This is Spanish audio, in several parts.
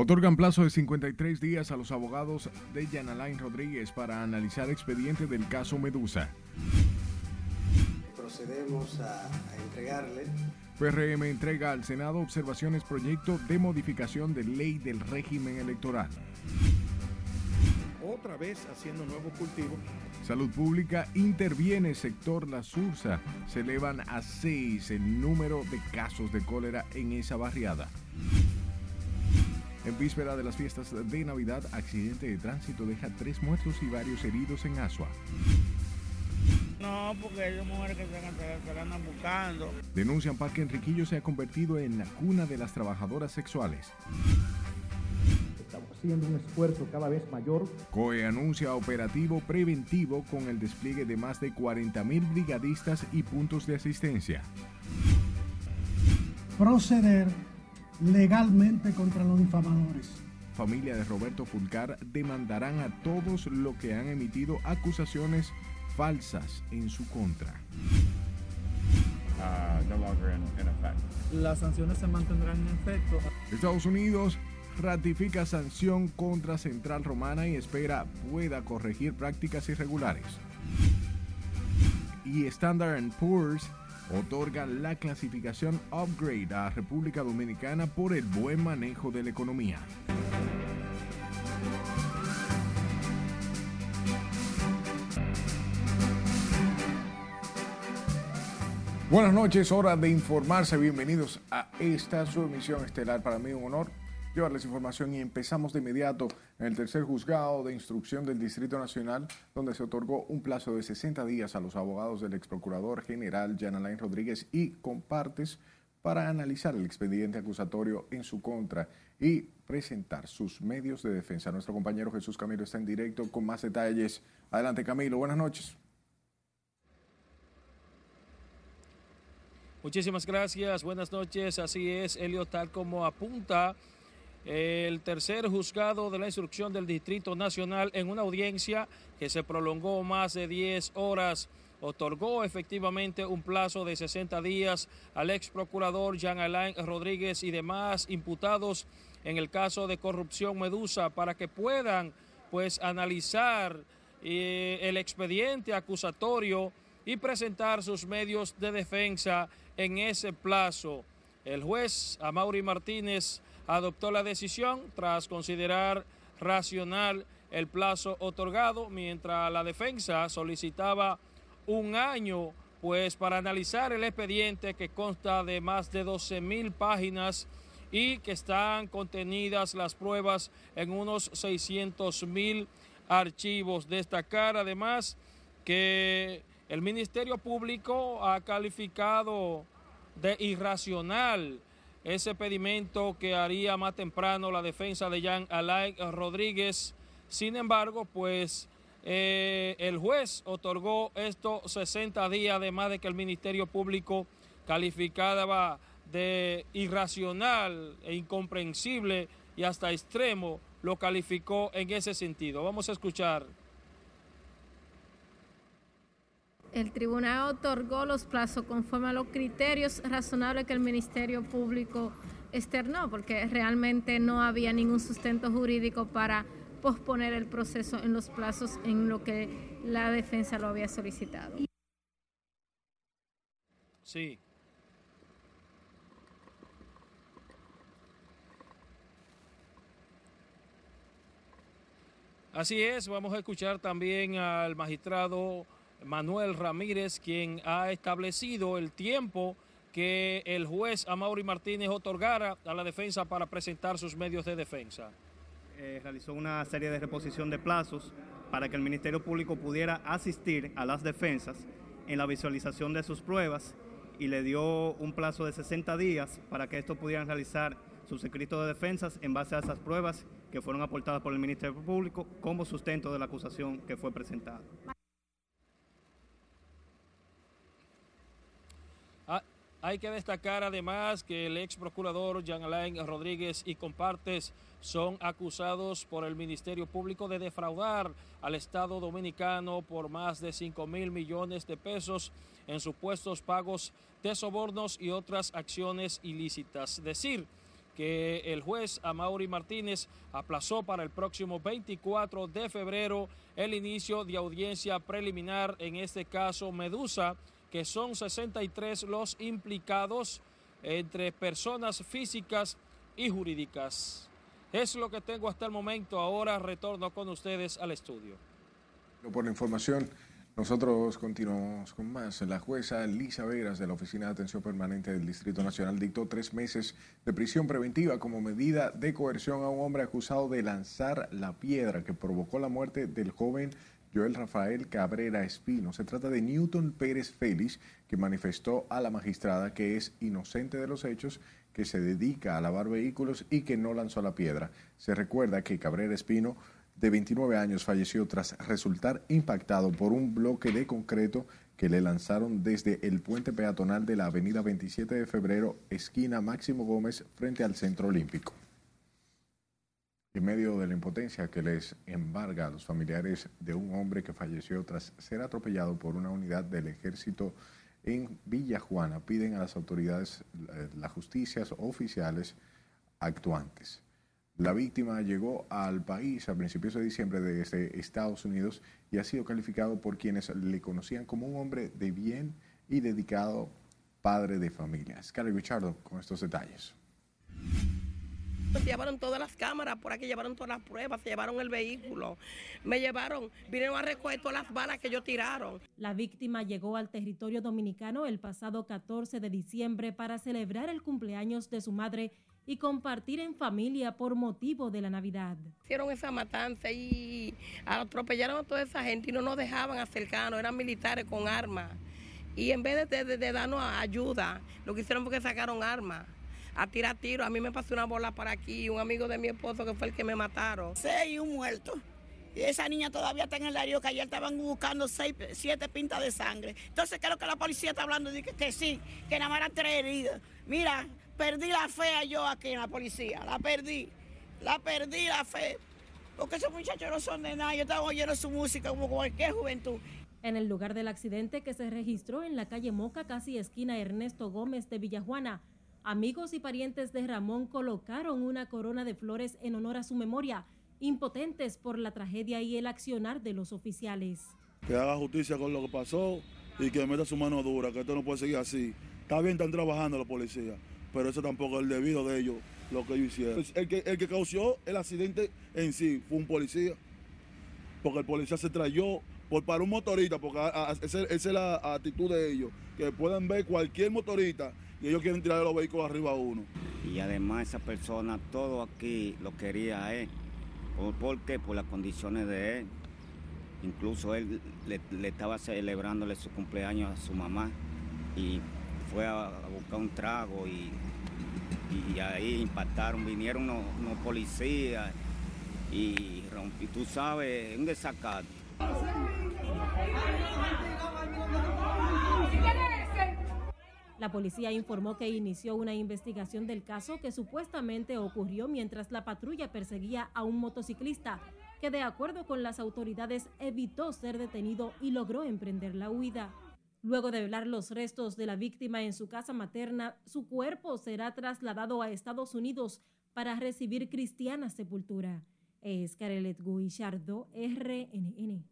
Otorgan plazo de 53 días a los abogados de Jan Alain Rodríguez para analizar expediente del caso Medusa. Procedemos a, a entregarle PRM entrega al Senado observaciones proyecto de modificación de ley del régimen electoral. Otra vez haciendo nuevo cultivo. Salud Pública interviene sector La Sursa. Se elevan a seis el número de casos de cólera en esa barriada. En víspera de las fiestas de Navidad, accidente de tránsito deja tres muertos y varios heridos en Asua. No, porque hay mujeres que se, la andan buscando. Denuncian Parque Enriquillo se ha convertido en la cuna de las trabajadoras sexuales. Estamos haciendo un esfuerzo cada vez mayor. COE anuncia operativo preventivo con el despliegue de más de 40.000 brigadistas y puntos de asistencia. Proceder legalmente contra los difamadores. Familia de Roberto Fulcar demandarán a todos los que han emitido acusaciones falsas en su contra. Uh, no longer in, in effect. Las sanciones se mantendrán en efecto. Estados Unidos ratifica sanción contra Central Romana y espera pueda corregir prácticas irregulares. Y Standard Poor's otorga la clasificación Upgrade a República Dominicana por el buen manejo de la economía. Buenas noches, hora de informarse. Bienvenidos a esta su emisión estelar. Para mí un honor llevarles información y empezamos de inmediato en el tercer juzgado de instrucción del Distrito Nacional, donde se otorgó un plazo de 60 días a los abogados del ex procurador general Jan Rodríguez y compartes para analizar el expediente acusatorio en su contra y presentar sus medios de defensa. Nuestro compañero Jesús Camilo está en directo con más detalles. Adelante Camilo, buenas noches. Muchísimas gracias, buenas noches. Así es, Elio, tal como apunta el tercer juzgado de la instrucción del Distrito Nacional en una audiencia que se prolongó más de 10 horas. Otorgó efectivamente un plazo de 60 días al ex procurador Jean Alain Rodríguez y demás imputados en el caso de corrupción Medusa para que puedan pues analizar eh, el expediente acusatorio y presentar sus medios de defensa en ese plazo. El juez Amaury Martínez adoptó la decisión tras considerar racional el plazo otorgado, mientras la defensa solicitaba un año pues para analizar el expediente que consta de más de 12 mil páginas y que están contenidas las pruebas en unos 600 mil archivos. Destacar además que el Ministerio Público ha calificado de irracional ese pedimento que haría más temprano la defensa de Jean Alain Rodríguez. Sin embargo, pues eh, el juez otorgó estos 60 días, además de que el Ministerio Público calificaba de irracional e incomprensible y hasta extremo, lo calificó en ese sentido. Vamos a escuchar el tribunal otorgó los plazos conforme a los criterios razonables que el Ministerio Público externó, porque realmente no había ningún sustento jurídico para posponer el proceso en los plazos en lo que la defensa lo había solicitado. Sí. Así es, vamos a escuchar también al magistrado Manuel Ramírez, quien ha establecido el tiempo que el juez Amaury Martínez otorgara a la defensa para presentar sus medios de defensa. Eh, realizó una serie de reposición de plazos para que el Ministerio Público pudiera asistir a las defensas en la visualización de sus pruebas y le dio un plazo de 60 días para que estos pudieran realizar sus escritos de defensas en base a esas pruebas que fueron aportadas por el Ministerio Público como sustento de la acusación que fue presentada. Hay que destacar además que el ex procurador Jean Alain Rodríguez y compartes son acusados por el Ministerio Público de defraudar al Estado Dominicano por más de 5 mil millones de pesos en supuestos pagos de sobornos y otras acciones ilícitas. Decir que el juez Amaury Martínez aplazó para el próximo 24 de febrero el inicio de audiencia preliminar en este caso Medusa, que son 63 los implicados entre personas físicas y jurídicas. Es lo que tengo hasta el momento. Ahora retorno con ustedes al estudio. Por la información, nosotros continuamos con más. La jueza Lisa Veras de la Oficina de Atención Permanente del Distrito Nacional dictó tres meses de prisión preventiva como medida de coerción a un hombre acusado de lanzar la piedra que provocó la muerte del joven Joel Rafael Cabrera Espino. Se trata de Newton Pérez Félix, que manifestó a la magistrada que es inocente de los hechos, que se dedica a lavar vehículos y que no lanzó la piedra. Se recuerda que Cabrera Espino, de 29 años, falleció tras resultar impactado por un bloque de concreto que le lanzaron desde el puente peatonal de la avenida 27 de febrero, esquina Máximo Gómez, frente al Centro Olímpico. En medio de la impotencia que les embarga a los familiares de un hombre que falleció tras ser atropellado por una unidad del ejército en Villa Juana, piden a las autoridades, eh, las justicias oficiales actuantes. La víctima llegó al país a principios de diciembre desde Estados Unidos y ha sido calificado por quienes le conocían como un hombre de bien y dedicado padre de familia. Scarlett Richardo con estos detalles. Se llevaron todas las cámaras, por aquí llevaron todas las pruebas, se llevaron el vehículo. Me llevaron, vinieron a recoger todas las balas que ellos tiraron. La víctima llegó al territorio dominicano el pasado 14 de diciembre para celebrar el cumpleaños de su madre y compartir en familia por motivo de la Navidad. Hicieron esa matanza y atropellaron a toda esa gente y no nos dejaban acercarnos, eran militares con armas. Y en vez de, de, de darnos ayuda, lo que hicieron fue que sacaron armas a tirar tiro. A mí me pasó una bola para aquí, un amigo de mi esposo que fue el que me mataron. Seis y un muerto. Y esa niña todavía está en el área que ayer estaban buscando seis, siete pintas de sangre. Entonces creo que la policía está hablando de que, que sí, que nada más eran tres heridas. Mira, perdí la fe yo aquí en la policía, la perdí, la perdí la fe. Porque esos muchachos no son de nada, yo estaba oyendo su música como cualquier juventud. En el lugar del accidente que se registró en la calle Moca, casi esquina Ernesto Gómez de Villajuana, Amigos y parientes de Ramón colocaron una corona de flores en honor a su memoria, impotentes por la tragedia y el accionar de los oficiales. Que haga justicia con lo que pasó y que meta su mano dura, que esto no puede seguir así. Está bien, están trabajando los policías, pero eso tampoco es el debido de ellos, lo que ellos hicieron. El que, el que causó el accidente en sí fue un policía, porque el policía se trayó por para un motorista, porque esa es la actitud de ellos, que pueden ver cualquier motorista y ellos quieren tirar los vehículos arriba a uno. Y además esa persona, todo aquí lo quería a él. ¿Por, qué? Por las condiciones de él. Incluso él le, estaba celebrándole su cumpleaños a su mamá y fue a, buscar un trago y, y ahí impactaron, vinieron unos, policías y rompí, tú sabes, un desacato. La policía informó que inició una investigación del caso que supuestamente ocurrió mientras la patrulla perseguía a un motociclista que de acuerdo con las autoridades evitó ser detenido y logró emprender la huida. Luego de velar los restos de la víctima en su casa materna, su cuerpo será trasladado a Estados Unidos para recibir cristiana sepultura. Es Carelet Guillardo, RNN.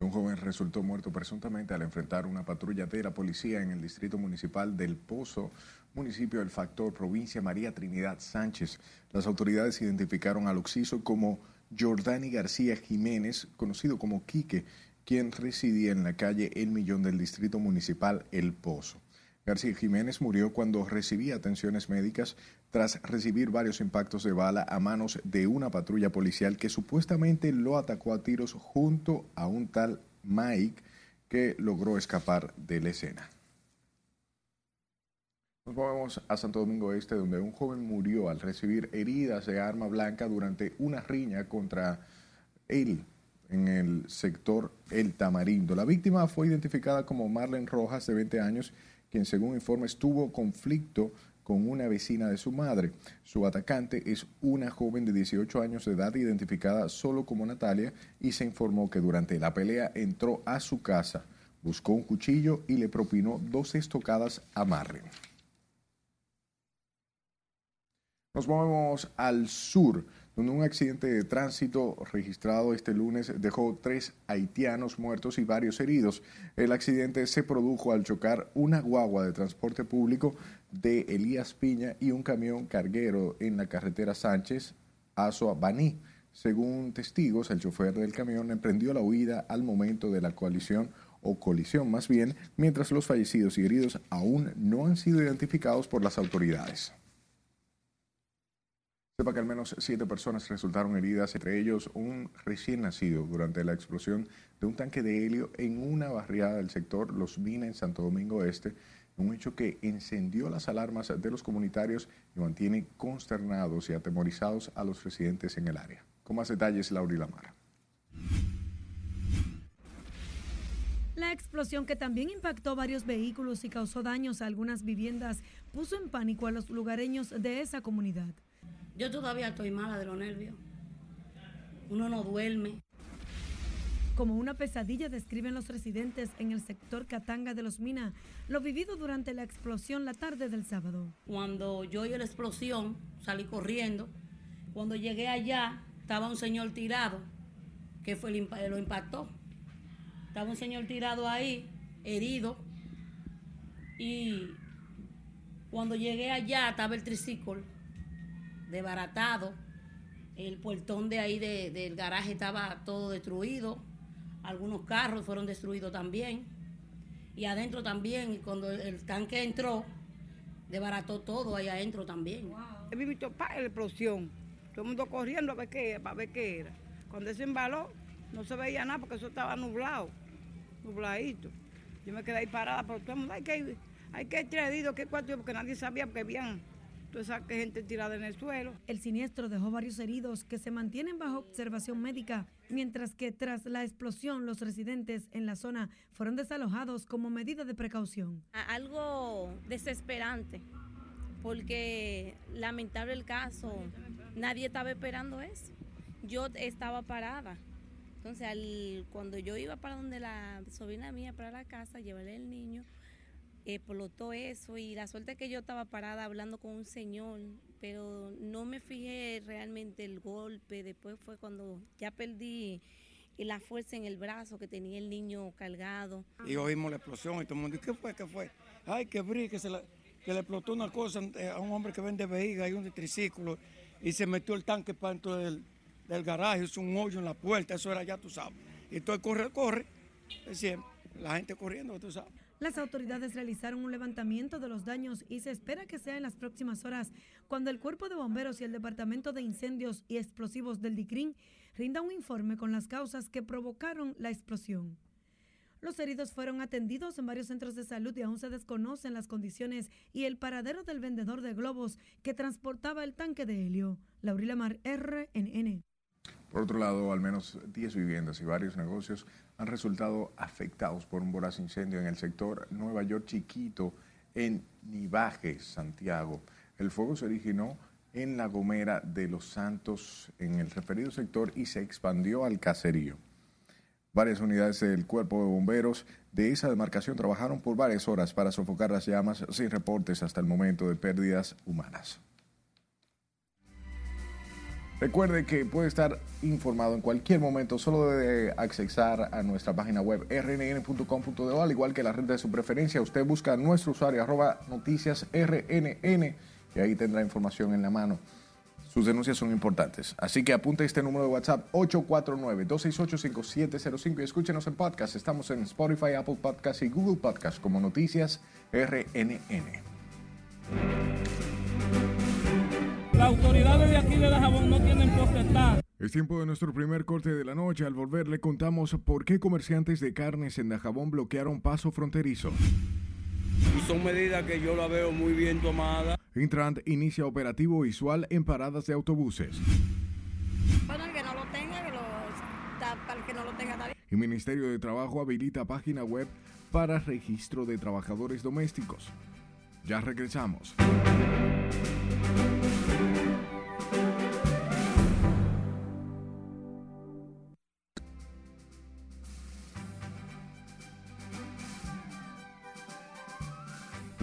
Un joven resultó muerto presuntamente al enfrentar una patrulla de la policía en el distrito municipal del Pozo, municipio del Factor, provincia María Trinidad Sánchez. Las autoridades identificaron al occiso como Jordani García Jiménez, conocido como Quique, quien residía en la calle El Millón del distrito municipal El Pozo. García Jiménez murió cuando recibía atenciones médicas tras recibir varios impactos de bala a manos de una patrulla policial que supuestamente lo atacó a tiros junto a un tal Mike que logró escapar de la escena. Nos movemos a Santo Domingo Este, donde un joven murió al recibir heridas de arma blanca durante una riña contra él en el sector El Tamarindo. La víctima fue identificada como Marlene Rojas, de 20 años, quien según informes tuvo conflicto con una vecina de su madre. Su atacante es una joven de 18 años de edad identificada solo como Natalia y se informó que durante la pelea entró a su casa, buscó un cuchillo y le propinó dos estocadas a Marlene. Nos movemos al sur, donde un accidente de tránsito registrado este lunes dejó tres haitianos muertos y varios heridos. El accidente se produjo al chocar una guagua de transporte público de Elías Piña y un camión carguero en la carretera Sánchez, Azoa Baní. Según testigos, el chofer del camión emprendió la huida al momento de la coalición o colisión más bien, mientras los fallecidos y heridos aún no han sido identificados por las autoridades. Sepa que al menos siete personas resultaron heridas, entre ellos un recién nacido durante la explosión de un tanque de helio en una barriada del sector Los Vina en Santo Domingo Este, un hecho que encendió las alarmas de los comunitarios y mantiene consternados y atemorizados a los residentes en el área. Con más detalles, Laura Lamara. La explosión que también impactó varios vehículos y causó daños a algunas viviendas puso en pánico a los lugareños de esa comunidad. Yo todavía estoy mala de los nervios. Uno no duerme. Como una pesadilla describen los residentes en el sector Catanga de los Minas lo vivido durante la explosión la tarde del sábado. Cuando yo oí la explosión, salí corriendo. Cuando llegué allá, estaba un señor tirado, que fue lo impactó. Estaba un señor tirado ahí, herido. Y cuando llegué allá, estaba el triciclo desbaratado. El puertón de ahí del garaje estaba todo destruido. Algunos carros fueron destruidos también. Y adentro también, y cuando el, tanque entró, desbarató todo ahí adentro también. He visto la explosión. Todo el mundo corriendo a ver qué, para ver qué era. Cuando se embaló, no se veía nada porque eso estaba nublado, nubladito. Yo me quedé ahí parada, pero todo el mundo, hay que, hay que ir qué cuarto, porque nadie sabía porque habían esa gente tirada en el suelo. El siniestro dejó varios heridos que se mantienen bajo observación médica, mientras que tras la explosión los residentes en la zona fueron desalojados como medida de precaución. Algo desesperante, porque lamentable el caso, nadie estaba esperando eso. Yo estaba parada. Entonces, cuando yo iba para donde la sobrina mía, para la casa, llevarle el niño, explotó eso y la suerte que yo estaba parada hablando con un señor, pero no me fijé realmente el golpe, después fue cuando ya perdí la fuerza en el brazo que tenía el niño cargado. Y oímos la explosión y todo el mundo, ¿qué fue? ¿Qué fue? Ay, que brí, que, se que le explotó una cosa eh, a un hombre que vende vejiga y un triciclo y se metió el tanque para dentro del, garaje, hizo un hoyo en la puerta, eso era ya tú sabes. Y todo corre, corre, siempre, la gente corriendo, tú sabes. Las autoridades realizaron un levantamiento de los daños y se espera que sea en las próximas horas cuando el Cuerpo de Bomberos y el Departamento de Incendios y Explosivos del DICRIN rinda un informe con las causas que provocaron la explosión. Los heridos fueron atendidos en varios centros de salud y aún se desconocen las condiciones y el paradero del vendedor de globos que transportaba el tanque de helio. Laurila Mar, RNN. Por otro lado, al menos 10 viviendas y varios negocios han resultado afectados por un voraz incendio en el sector Nueva York Chiquito, en Nivaje, Santiago. El fuego se originó en la Gomera de Los Santos, en el referido sector, y se expandió al caserío. Varias unidades del cuerpo de bomberos de esa demarcación trabajaron por varias horas para sofocar las llamas sin reportes hasta el momento de pérdidas humanas. Recuerde que puede estar informado en cualquier momento, solo debe accesar a nuestra página web rnn.com.de, al igual que la red de su preferencia. Usted busca nuestro usuario arroba noticias rnn y ahí tendrá información en la mano. Sus denuncias son importantes. Así que apunte este número de WhatsApp 849-268-5705 y escúchenos en podcast. Estamos en Spotify, Apple Podcast y Google Podcast como Noticias RNN. Las autoridades de aquí de Dajabón no tienen potestad. Es tiempo de nuestro primer corte de la noche. Al volver le contamos por qué comerciantes de carnes en Dajabón bloquearon paso fronterizo. son medidas que yo la veo muy bien tomadas. Intrant inicia operativo visual en paradas de autobuses. Bueno, el que no lo tenga, que lo, para el que no lo tenga también. El Ministerio de Trabajo habilita página web para registro de trabajadores domésticos. Ya regresamos.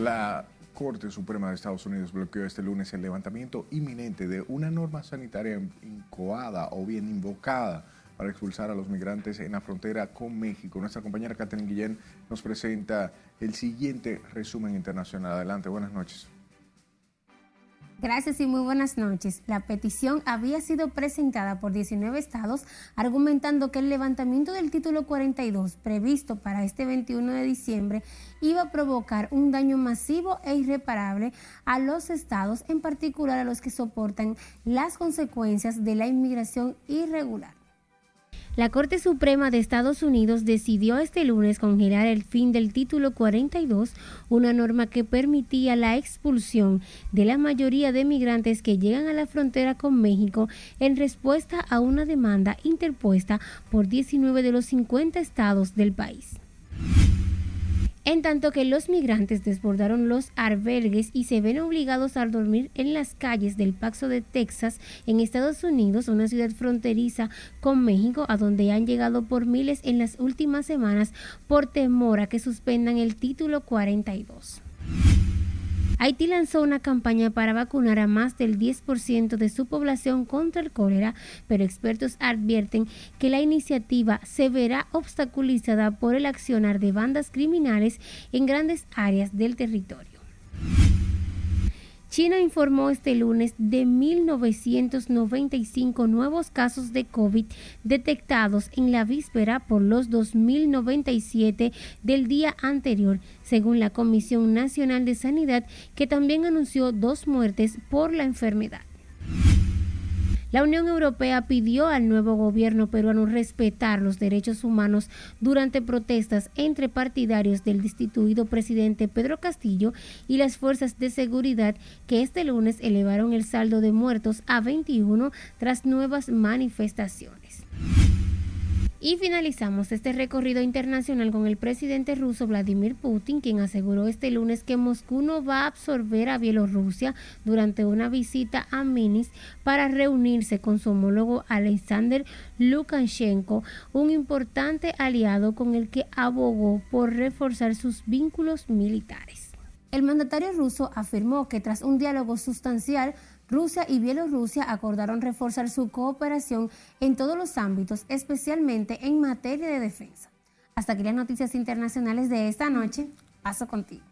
La Corte Suprema de Estados Unidos bloqueó este lunes el levantamiento inminente de una norma sanitaria incoada o bien invocada para expulsar a los migrantes en la frontera con México. Nuestra compañera Catherine Guillén nos presenta el siguiente resumen internacional. Adelante, buenas noches. Gracias y muy buenas noches. La petición había sido presentada por 19 estados argumentando que el levantamiento del título 42 previsto para este 21 de diciembre iba a provocar un daño masivo e irreparable a los estados, en particular a los que soportan las consecuencias de la inmigración irregular. La Corte Suprema de Estados Unidos decidió este lunes congelar el fin del título 42, una norma que permitía la expulsión de la mayoría de migrantes que llegan a la frontera con México en respuesta a una demanda interpuesta por 19 de los 50 estados del país en tanto que los migrantes desbordaron los albergues y se ven obligados a dormir en las calles del Paso de Texas en Estados Unidos, una ciudad fronteriza con México, a donde han llegado por miles en las últimas semanas por temor a que suspendan el título 42. Haití lanzó una campaña para vacunar a más del 10% de su población contra el cólera, pero expertos advierten que la iniciativa se verá obstaculizada por el accionar de bandas criminales en grandes áreas del territorio. China informó este lunes de 1.995 nuevos casos de COVID detectados en la víspera por los 2.097 del día anterior, según la Comisión Nacional de Sanidad, que también anunció dos muertes por la enfermedad. La Unión Europea pidió al nuevo gobierno peruano respetar los derechos humanos durante protestas entre partidarios del destituido presidente Pedro Castillo y las fuerzas de seguridad que este lunes elevaron el saldo de muertos a 21 tras nuevas manifestaciones. Y finalizamos este recorrido internacional con el presidente ruso Vladimir Putin, quien aseguró este lunes que Moscú no va a absorber a Bielorrusia durante una visita a Minsk para reunirse con su homólogo Alexander Lukashenko, un importante aliado con el que abogó por reforzar sus vínculos militares. El mandatario ruso afirmó que tras un diálogo sustancial, Rusia y Bielorrusia acordaron reforzar su cooperación en todos los ámbitos, especialmente en materia de defensa. Hasta aquí las noticias internacionales de esta noche. Paso contigo.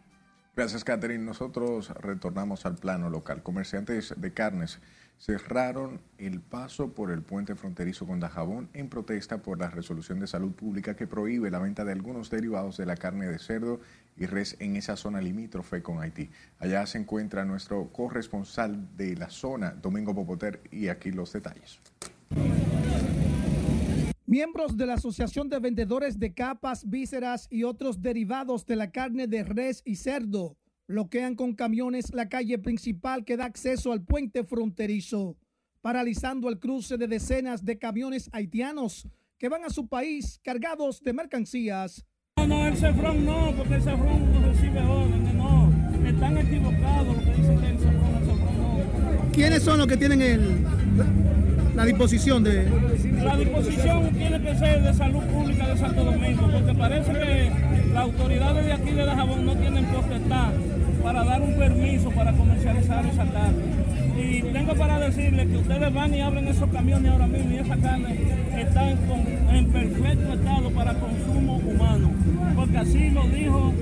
Gracias, Catherine. Nosotros retornamos al plano local. Comerciantes de carnes cerraron el paso por el puente fronterizo con Dajabón en protesta por la resolución de salud pública que prohíbe la venta de algunos derivados de la carne de cerdo y res en esa zona limítrofe con Haití. Allá se encuentra nuestro corresponsal de la zona, Domingo Popoter, y aquí los detalles. Miembros de la Asociación de Vendedores de Capas, Vísceras y otros derivados de la carne de res y cerdo bloquean con camiones la calle principal que da acceso al puente fronterizo, paralizando el cruce de decenas de camiones haitianos que van a su país cargados de mercancías. No, no, el Cefrón no, porque el Cefrón no recibe órdenes, no. Están equivocados lo que dicen que el Cefrón, el Cefrón no. ¿Quiénes son los que tienen el, la disposición de...? La disposición tiene que ser de salud pública de Santo Domingo, porque parece que las autoridades de aquí de Dajabón no tienen potestad para dar un permiso para comercializar esa carne. Y tengo para decirles que ustedes van y abren esos camiones ahora mismo y esa carne está en, perfecto estado para consumo humano, porque así lo dijo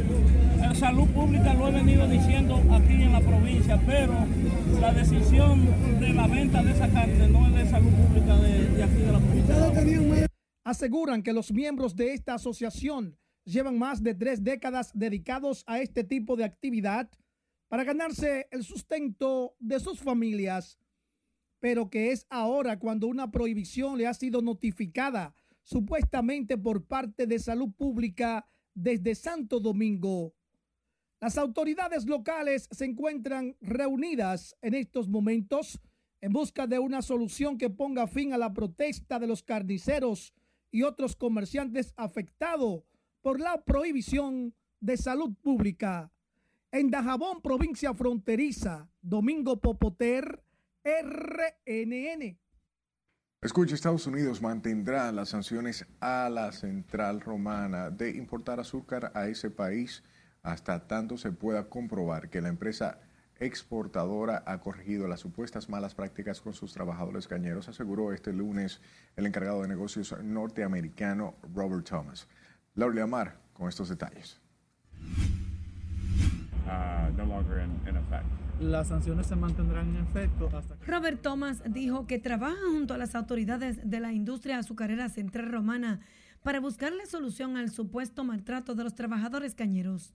la salud pública, lo he venido diciendo aquí en la provincia, pero la decisión de la venta de esa carne no es de salud pública de aquí de la provincia. Aseguran que los miembros de esta asociación llevan más de tres décadas dedicados a este tipo de actividad para ganarse el sustento de sus familias, pero que es ahora cuando una prohibición le ha sido notificada supuestamente por parte de salud pública desde Santo Domingo. Las autoridades locales se encuentran reunidas en estos momentos en busca de una solución que ponga fin a la protesta de los carniceros y otros comerciantes afectados por la prohibición de salud pública. En Dajabón, provincia fronteriza, Domingo Popoter, RNN. Escucha, Estados Unidos mantendrá las sanciones a la central romana de importar azúcar a ese país hasta tanto se pueda comprobar que la empresa exportadora ha corregido las supuestas malas prácticas con sus trabajadores cañeros, aseguró este lunes el encargado de negocios norteamericano Robert Thomas. Laura Amar con estos detalles. Uh, no longer in, in effect. Las sanciones se mantendrán en efecto hasta que... Robert Thomas dijo que trabaja junto a las autoridades de la industria azucarera central romana para buscarle solución al supuesto maltrato de los trabajadores cañeros.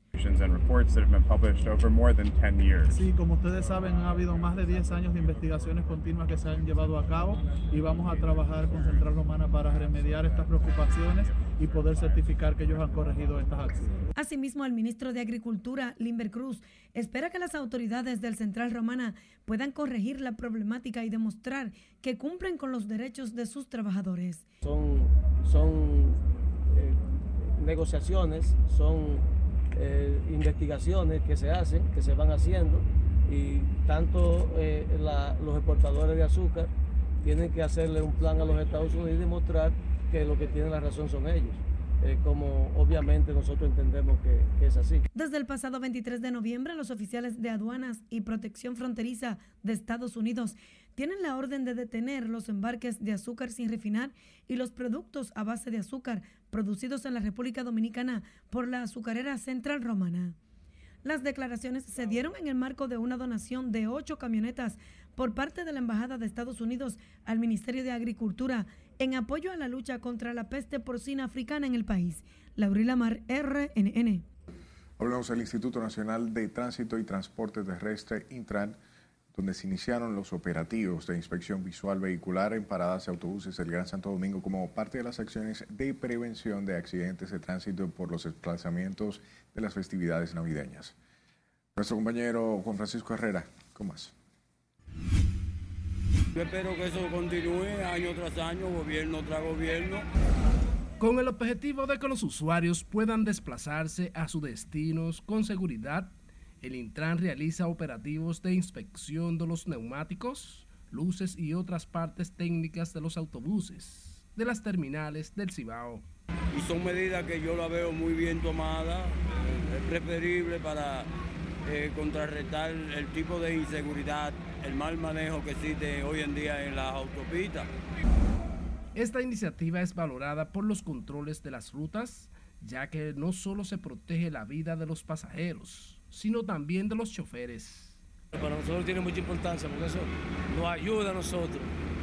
Sí, como ustedes saben, ha habido más de 10 años de investigaciones continuas que se han llevado a cabo y vamos a trabajar con Central Romana para remediar estas preocupaciones y poder certificar que ellos han corregido estas acciones. Asimismo, el ministro de Agricultura, Limber Cruz, espera que las autoridades del Central Romana puedan corregir la problemática y demostrar que cumplen con los derechos de sus trabajadores. Son, son eh, negociaciones, son eh, investigaciones que se hacen, que se van haciendo y tanto eh, los exportadores de azúcar tienen que hacerle un plan a los Estados Unidos y demostrar que lo que tienen la razón son ellos. Eh, como obviamente nosotros entendemos que, que, es así. Desde el pasado 23 de noviembre, los oficiales de aduanas y protección fronteriza de Estados Unidos tienen la orden de detener los embarques de azúcar sin refinar y los productos a base de azúcar producidos en la República Dominicana por la azucarera Central Romana. Las declaraciones se dieron en el marco de una donación de ocho camionetas por parte de la Embajada de Estados Unidos al Ministerio de Agricultura en apoyo a la lucha contra la peste porcina africana en el país. Laurila Mar, RNN. Hablamos del Instituto Nacional de Tránsito y Transporte Terrestre, Intran, donde se iniciaron los operativos de inspección visual vehicular en paradas de autobuses del Gran Santo Domingo como parte de las acciones de prevención de accidentes de tránsito por los desplazamientos de las festividades navideñas. Nuestro compañero Juan Francisco Herrera, ¿cómo más? Yo espero que eso continúe año tras año, gobierno tras gobierno. Con el objetivo de que los usuarios puedan desplazarse a sus destinos con seguridad, el Intran realiza operativos de inspección de los neumáticos, luces y otras partes técnicas de los autobuses, de las terminales del Cibao y son medidas que yo la veo muy bien tomadas, es preferible para eh, contrarrestar el tipo de inseguridad, el mal manejo que existe hoy en día en las autopistas. Esta iniciativa es valorada por los controles de las rutas, ya que no solo se protege la vida de los pasajeros, sino también de los choferes. Para nosotros tiene mucha importancia porque eso nos ayuda a nosotros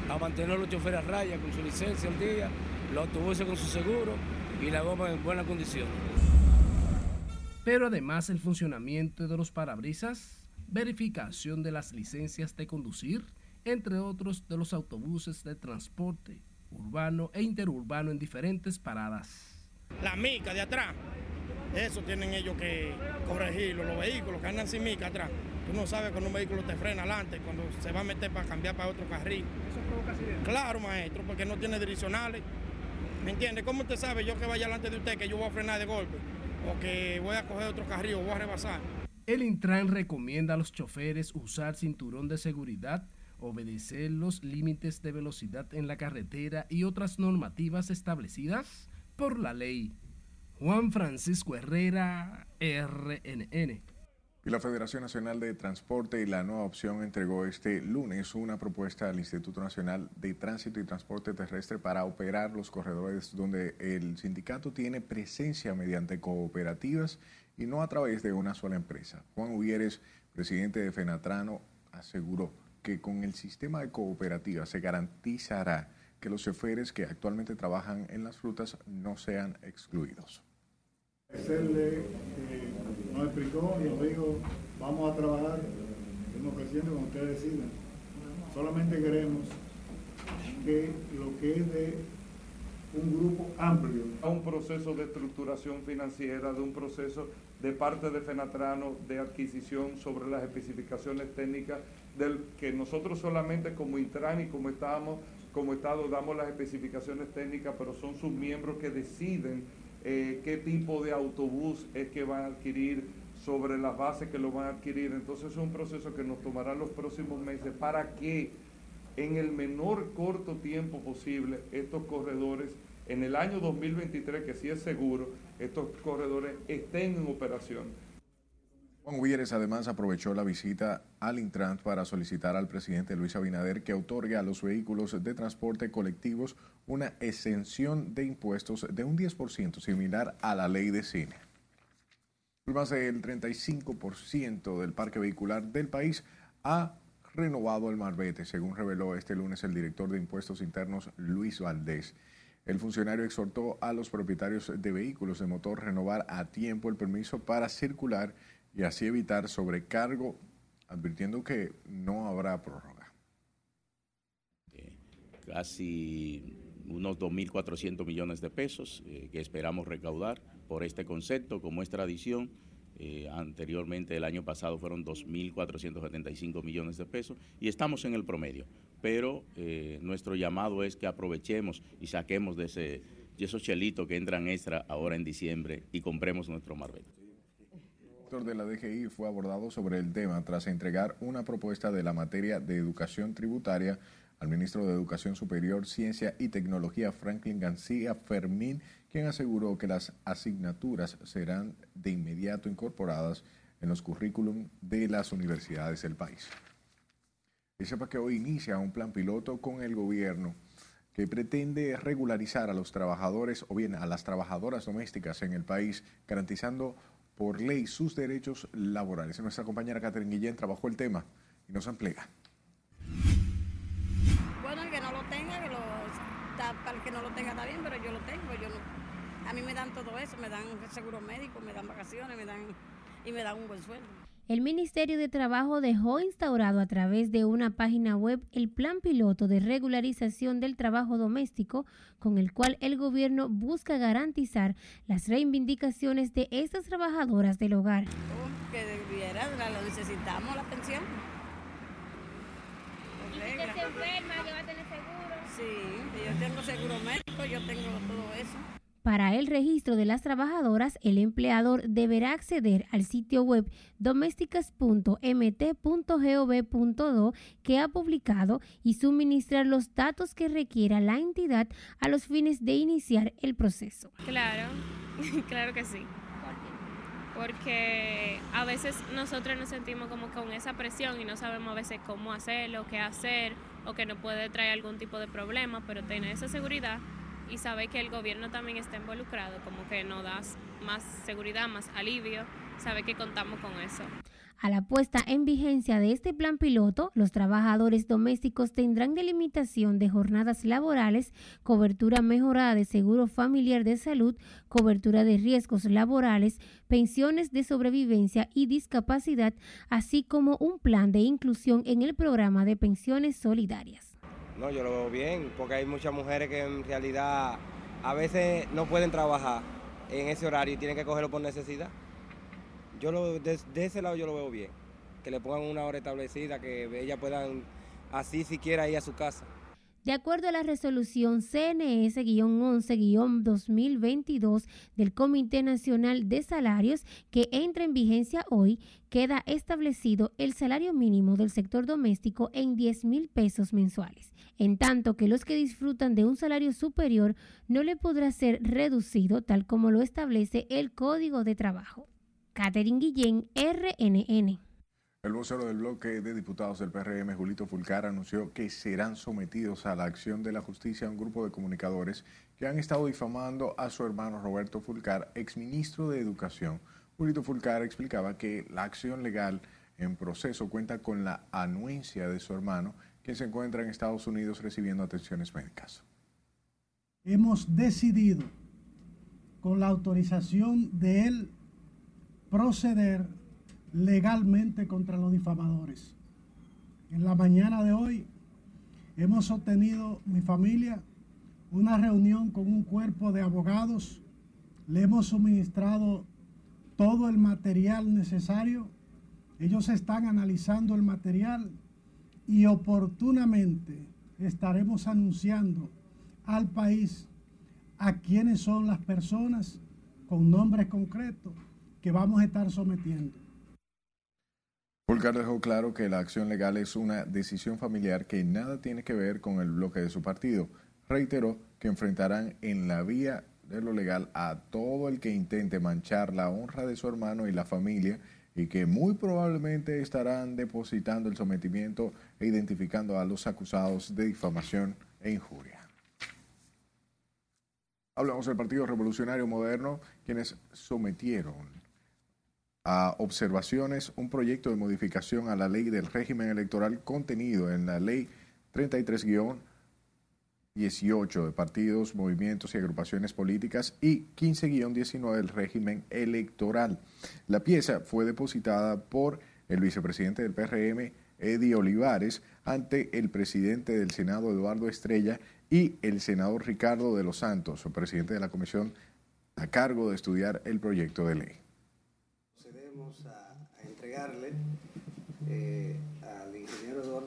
a mantener a los choferes a raya con su licencia al día, los autobuses con su seguro y la goma en buena condición. Pero además el funcionamiento de los parabrisas, verificación de las licencias de conducir, entre otros de los autobuses de transporte urbano e interurbano en diferentes paradas. La mica de atrás, eso tienen ellos que corregirlo, los vehículos que andan sin mica atrás. Tú no sabes cuando un vehículo te frena adelante, cuando se va a meter para cambiar para otro carril. ¿Eso provoca accidentes? Claro, maestro, porque no tiene direccionales. ¿Me entiende? ¿Cómo usted sabe yo que vaya delante de usted que yo voy a frenar de golpe? O que voy a coger otro carril o voy a rebasar. El Intran recomienda a los choferes usar cinturón de seguridad, obedecer los límites de velocidad en la carretera y otras normativas establecidas por la ley. Juan Francisco Herrera, RNN. Y la Federación Nacional de Transporte y la Nueva Opción entregó este lunes una propuesta al Instituto Nacional de Tránsito y Transporte Terrestre para operar los corredores donde el sindicato tiene presencia mediante cooperativas y no a través de una sola empresa. Juan Uvieres, presidente de Fenatrano, aseguró que con el sistema de cooperativas se garantizará que los choferes que actualmente trabajan en las frutas no sean excluidos. Hacerle, eh, nos explicó y nos dijo, vamos a trabajar en presidente como ustedes decidan. Solamente queremos que lo que es de un grupo amplio. Un proceso de estructuración financiera, de un proceso de parte de Fenatrano de adquisición sobre las especificaciones técnicas del que nosotros solamente como Intran y como como Estado damos las especificaciones técnicas, pero son sus miembros que deciden eh, qué tipo de autobús es que van a adquirir, sobre las bases que lo van a adquirir. Entonces es un proceso que nos tomará los próximos meses para que en el menor corto tiempo posible estos corredores, en el año 2023, que sí es seguro, estos corredores estén en operación. Juan Huyeres además aprovechó la visita al Intrans para solicitar al presidente Luis Abinader que otorgue a los vehículos de transporte colectivos una exención de impuestos de un 10% similar a la ley de cine. Más del 35% del parque vehicular del país ha renovado el marbete, según reveló este lunes el director de Impuestos Internos Luis Valdés. El funcionario exhortó a los propietarios de vehículos de motor renovar a tiempo el permiso para circular y así evitar sobrecargo, advirtiendo que no habrá prórroga. Casi unos 2.400 millones de pesos eh, que esperamos recaudar por este concepto, como es tradición. Eh, anteriormente, el año pasado fueron 2.475 millones de pesos y estamos en el promedio. Pero eh, nuestro llamado es que aprovechemos y saquemos de, ese, de esos chelitos que entran extra ahora en diciembre y compremos nuestro marbete de la DGI fue abordado sobre el tema tras entregar una propuesta de la materia de educación tributaria al ministro de Educación Superior, Ciencia y Tecnología, Franklin García Fermín, quien aseguró que las asignaturas serán de inmediato incorporadas en los currículum de las universidades del país. Y sepa que hoy inicia un plan piloto con el gobierno que pretende regularizar a los trabajadores o bien a las trabajadoras domésticas en el país, garantizando por ley sus derechos laborales. Nuestra compañera Catherine Guillén trabajó el tema y nos amplía. Bueno, el que no lo tenga, que para el que no lo tenga está bien, pero yo lo tengo. A mí me dan todo eso, me dan seguro médico, me dan vacaciones, me dan y me dan un buen sueldo. El Ministerio de Trabajo dejó instaurado a través de una página web el plan piloto de regularización del trabajo doméstico con el cual el gobierno busca garantizar las reivindicaciones de estas trabajadoras del hogar. Oh, que debiera, la necesitamos la pensión. ¿Y si se enferma, que va a tener seguro? Sí, yo tengo seguro médico, yo tengo todo eso. Para el registro de las trabajadoras, el empleador deberá acceder al sitio web domésticas.mt.gov.do que ha publicado y suministrar los datos que requiera la entidad a los fines de iniciar el proceso. Claro, claro que sí. Porque a veces nosotros nos sentimos como con esa presión y no sabemos a veces cómo hacerlo, qué hacer o que nos puede traer algún tipo de problema, pero tener esa seguridad y saber que el gobierno también está involucrado, como que nos da más seguridad, más alivio, saber que contamos con eso. A la puesta en vigencia de este plan piloto, los trabajadores domésticos tendrán delimitación de jornadas laborales, cobertura mejorada de seguro familiar de salud, cobertura de riesgos laborales, pensiones de sobrevivencia y discapacidad, así como un plan de inclusión en el programa de pensiones solidarias. No, yo lo veo bien, porque hay muchas mujeres que en realidad a veces no pueden trabajar en ese horario y tienen que cogerlo por necesidad. Yo lo, de, ese lado yo lo veo bien, que le pongan una hora establecida, que ellas puedan así siquiera ir a su casa. De acuerdo a la resolución CNS-11-2022 del Comité Nacional de Salarios que entra en vigencia hoy, queda establecido el salario mínimo del sector doméstico en 10 mil pesos mensuales, en tanto que los que disfrutan de un salario superior no le podrá ser reducido tal como lo establece el Código de Trabajo. Catherine Guillén, RNN. El vocero del bloque de diputados del PRM, Julito Fulcar, anunció que serán sometidos a la acción de la justicia un grupo de comunicadores que han estado difamando a su hermano Roberto Fulcar, exministro de Educación. Julito Fulcar explicaba que la acción legal en proceso cuenta con la anuencia de su hermano, quien se encuentra en Estados Unidos recibiendo atenciones médicas. Hemos decidido, con la autorización de él, proceder legalmente contra los difamadores. En la mañana de hoy hemos obtenido, mi familia, una reunión con un cuerpo de abogados. Le hemos suministrado todo el material necesario. Ellos están analizando el material y oportunamente estaremos anunciando al país a quiénes son las personas con nombres concretos que vamos a estar sometiendo. Fulcar dejó claro que la acción legal es una decisión familiar que nada tiene que ver con el bloque de su partido. Reiteró que enfrentarán en la vía de lo legal a todo el que intente manchar la honra de su hermano y la familia y que muy probablemente estarán depositando el sometimiento e identificando a los acusados de difamación e injuria. Hablamos del Partido Revolucionario Moderno, quienes sometieron a observaciones un proyecto de modificación a la ley del régimen electoral contenido en la ley 33 18 de partidos, movimientos y agrupaciones políticas y 15-19 del régimen electoral. La pieza fue depositada por el vicepresidente del PRM, Eddie Olivares, ante el presidente del Senado, Eduardo Estrella, y el senador Ricardo de los Santos, presidente de la comisión a cargo de estudiar el proyecto de ley. Procedemos a, entregarle eh,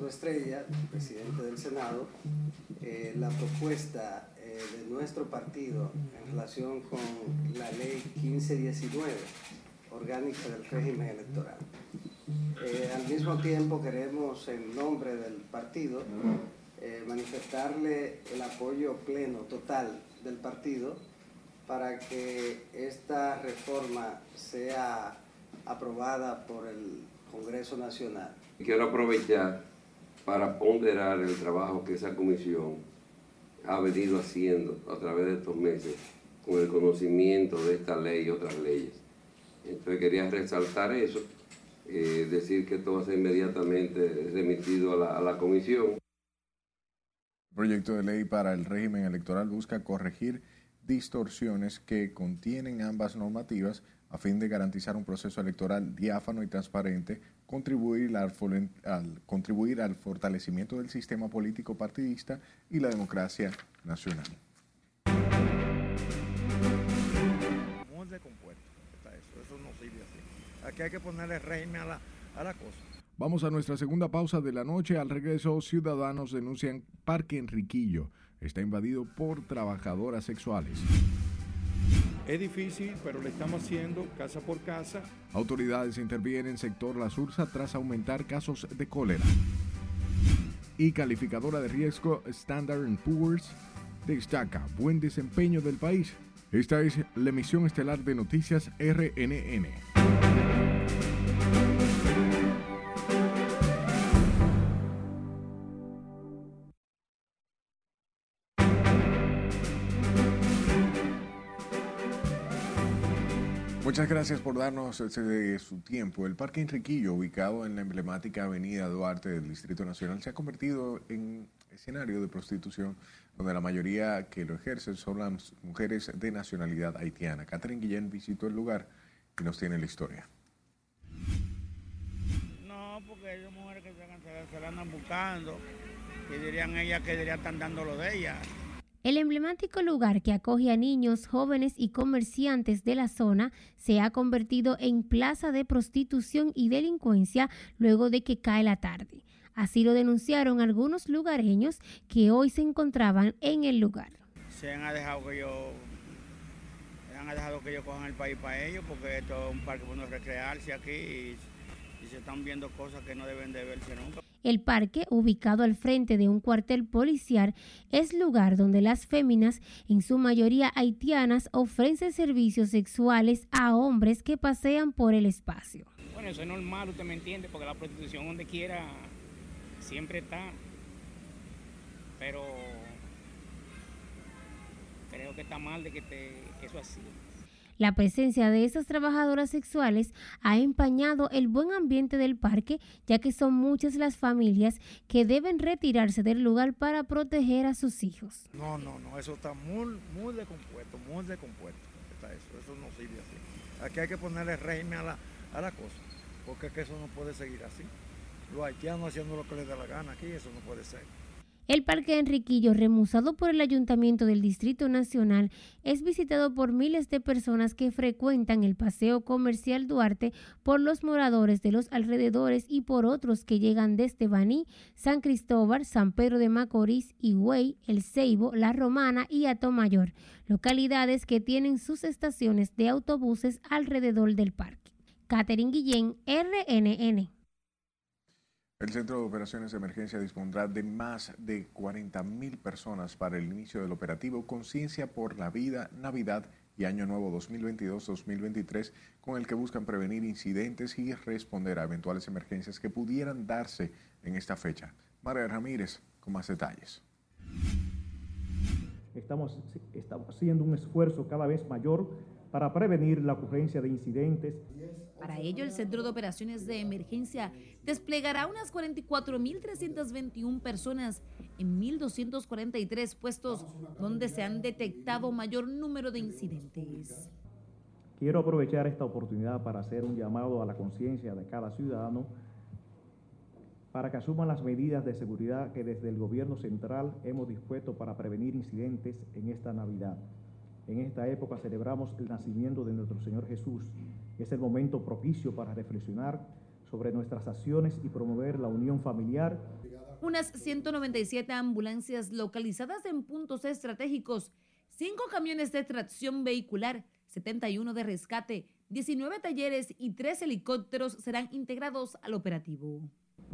Estrella, presidente del Senado, eh, la propuesta eh, de nuestro partido en relación con la ley 1519, orgánica del régimen electoral. Eh, al mismo tiempo queremos, en nombre del partido, manifestarle el apoyo pleno, total del partido para que esta reforma sea aprobada por el Congreso Nacional. Quiero aprovechar para ponderar el trabajo que esa comisión ha venido haciendo a través de estos meses con el conocimiento de esta ley y otras leyes. Entonces quería resaltar eso, eh, decir que esto va a ser inmediatamente remitido a la, a la comisión. El proyecto de ley para el régimen electoral busca corregir distorsiones que contienen ambas normativas a fin de garantizar un proceso electoral diáfano y transparente contribuir al, al, contribuir al fortalecimiento del sistema político partidista y la democracia nacional. Muy descompuesto está eso, eso no sirve así. Aquí hay que ponerle régimen a la, a la cosa. Vamos a nuestra segunda pausa de la noche. Al regreso, ciudadanos denuncian Parque Enriquillo. Está invadido por trabajadoras sexuales. Es difícil, pero le estamos haciendo casa por casa. Autoridades intervienen en sector La Sursa tras aumentar casos de cólera. Y calificadora de riesgo Standard Poor's destaca buen desempeño del país. Esta es la emisión estelar de Noticias RNN. Muchas gracias por darnos ese, su tiempo. El Parque Enriquillo, ubicado en la emblemática Avenida Duarte del Distrito Nacional, se ha convertido en escenario de prostitución donde la mayoría que lo ejercen son las mujeres de nacionalidad haitiana. Catherine Guillén visitó el lugar y nos tiene la historia. No, porque esas mujeres que se la andan buscando, que dirían ellas que dirían están dando lo de ellas. El emblemático lugar que acoge a niños, jóvenes y comerciantes de la zona se ha convertido en plaza de prostitución y delincuencia luego de que cae la tarde. Así lo denunciaron algunos lugareños que hoy se encontraban en el lugar. Se han dejado que yo han dejado que ellos cojan el país para ellos porque esto es un parque para recrearse aquí y se están viendo cosas que no deben de verse nunca. El parque, ubicado al frente de un cuartel policial, es lugar donde las féminas, en su mayoría haitianas, ofrecen servicios sexuales a hombres que pasean por el espacio. Bueno, eso es normal, usted me entiende, porque la prostitución donde quiera siempre está. Pero creo que está mal de que, te, que eso así. La presencia de esas trabajadoras sexuales ha empañado el buen ambiente del parque, ya que son muchas las familias que deben retirarse del lugar para proteger a sus hijos. No, no, no, eso está muy, muy descompuesto, muy descompuesto. Está eso, eso no sirve así. Aquí hay que ponerle régimen a la, a la cosa, porque es que eso no puede seguir así. Los haitianos haciendo lo que les da la gana aquí, eso no puede ser. El Parque Enriquillo, remusado por el Ayuntamiento del Distrito Nacional, es visitado por miles de personas que frecuentan el Paseo Comercial Duarte por los moradores de los alrededores y por otros que llegan desde Baní, San Cristóbal, San Pedro de Macorís, Higüey, El Ceibo, La Romana y Atomayor, localidades que tienen sus estaciones de autobuses alrededor del parque. Catherine Guillén, RNN. El Centro de Operaciones de Emergencia dispondrá de más de 40 mil personas para el inicio del operativo Conciencia por la Vida, Navidad y Año Nuevo 2022-2023, con el que buscan prevenir incidentes y responder a eventuales emergencias que pudieran darse en esta fecha. María Ramírez, con más detalles. Estamos, estamos haciendo un esfuerzo cada vez mayor para prevenir la ocurrencia de incidentes. Para ello, el Centro de Operaciones de Emergencia desplegará unas 44.321 personas en 1.243 puestos donde se han detectado mayor número de incidentes. Quiero aprovechar esta oportunidad para hacer un llamado a la conciencia de cada ciudadano para que asuman las medidas de seguridad que desde el gobierno central hemos dispuesto para prevenir incidentes en esta Navidad. En esta época celebramos el nacimiento de nuestro Señor Jesús. Es el momento propicio para reflexionar sobre nuestras acciones y promover la unión familiar. Unas 197 ambulancias localizadas en puntos estratégicos, 5 camiones de tracción vehicular, 71 de rescate, 19 talleres y 3 helicópteros serán integrados al operativo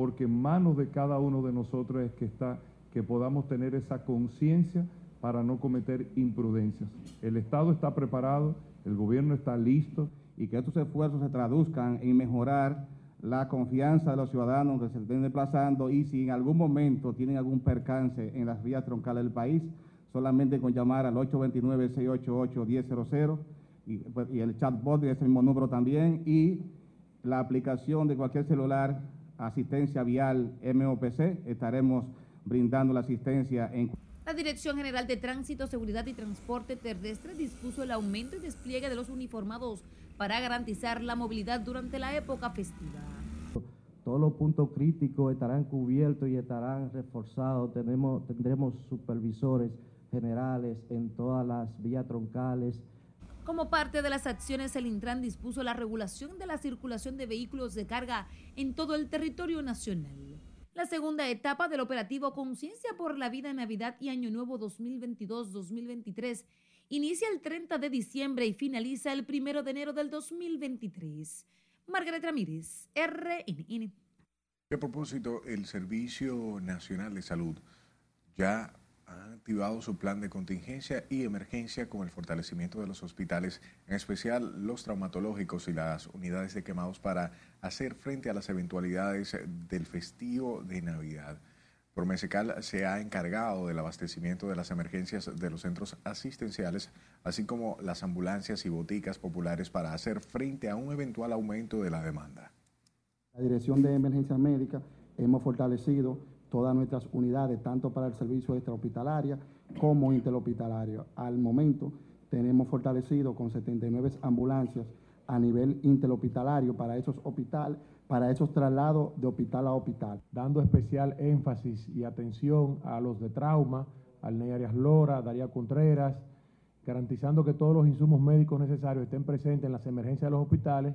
porque en manos de cada uno de nosotros es que está que podamos tener esa conciencia para no cometer imprudencias. El Estado está preparado, el gobierno está listo. Y que estos esfuerzos se traduzcan en mejorar la confianza de los ciudadanos que se estén desplazando y si en algún momento tienen algún percance en las vías troncales del país, solamente con llamar al 829-688-1000 y, pues, y el chatbot de ese mismo número también y la aplicación de cualquier celular asistencia vial MOPC, estaremos brindando la asistencia en... La Dirección General de Tránsito, Seguridad y Transporte Terrestre dispuso el aumento y despliegue de los uniformados para garantizar la movilidad durante la época festiva. Todos los puntos críticos estarán cubiertos y estarán reforzados. Tenemos, tendremos supervisores generales en todas las vías troncales, como parte de las acciones, el Intran dispuso la regulación de la circulación de vehículos de carga en todo el territorio nacional. La segunda etapa del operativo Conciencia por la Vida en Navidad y Año Nuevo 2022-2023 inicia el 30 de diciembre y finaliza el 1 de enero del 2023. Margaret Ramírez, RNN. A propósito, el Servicio Nacional de Salud ya ha activado su plan de contingencia y emergencia con el fortalecimiento de los hospitales, en especial los traumatológicos y las unidades de quemados para hacer frente a las eventualidades del festivo de Navidad. Promesecal se ha encargado del abastecimiento de las emergencias de los centros asistenciales, así como las ambulancias y boticas populares para hacer frente a un eventual aumento de la demanda. La Dirección de Emergencia Médica hemos fortalecido todas nuestras unidades, tanto para el servicio extrahospitalario como interhospitalario. Al momento tenemos fortalecido con 79 ambulancias a nivel interhospitalario para esos hospitales, para esos traslados de hospital a hospital. Dando especial énfasis y atención a los de trauma, al Ney Arias Lora, Daría Contreras, garantizando que todos los insumos médicos necesarios estén presentes en las emergencias de los hospitales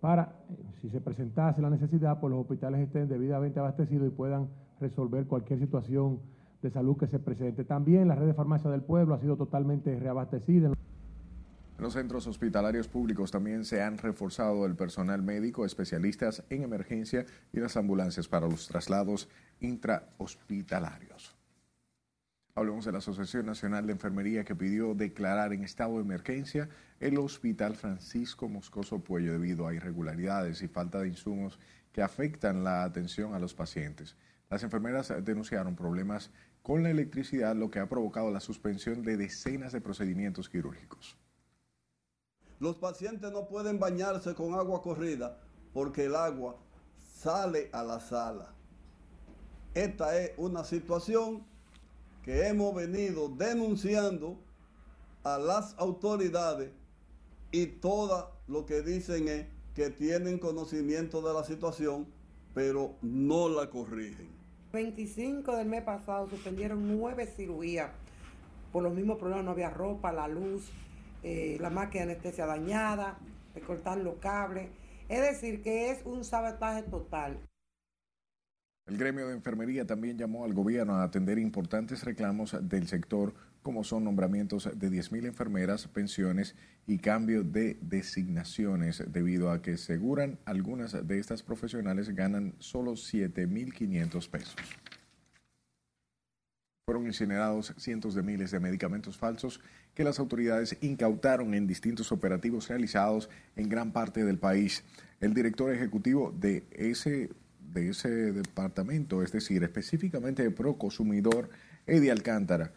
para, eh, si se presentase la necesidad, pues los hospitales estén debidamente abastecidos y puedan resolver cualquier situación de salud que se presente. También la red de farmacia del pueblo ha sido totalmente reabastecida. En los centros hospitalarios públicos también se han reforzado el personal médico, especialistas en emergencia y las ambulancias para los traslados intrahospitalarios. Hablemos de la Asociación Nacional de Enfermería que pidió declarar en estado de emergencia el Hospital Francisco Moscoso Puello debido a irregularidades y falta de insumos que afectan la atención a los pacientes. Las enfermeras denunciaron problemas con la electricidad, lo que ha provocado la suspensión de decenas de procedimientos quirúrgicos. Los pacientes no pueden bañarse con agua corrida porque el agua sale a la sala. Esta es una situación que hemos venido denunciando a las autoridades y todo lo que dicen es que tienen conocimiento de la situación, pero no la corrigen. 25 del mes pasado suspendieron nueve cirugías por los mismos problemas, no había ropa, la luz, eh, la máquina de anestesia dañada, recortar los cables. Es decir, que es un sabotaje total. El gremio de enfermería también llamó al gobierno a atender importantes reclamos del sector, como son nombramientos de 10.000 enfermeras, pensiones y cambio de designaciones, debido a que aseguran algunas de estas profesionales ganan solo 7.500 pesos. Fueron incinerados cientos de miles de medicamentos falsos que las autoridades incautaron en distintos operativos realizados en gran parte del país. El director ejecutivo de ese, de ese departamento, es decir, específicamente de Proconsumidor, Eddie Alcántara,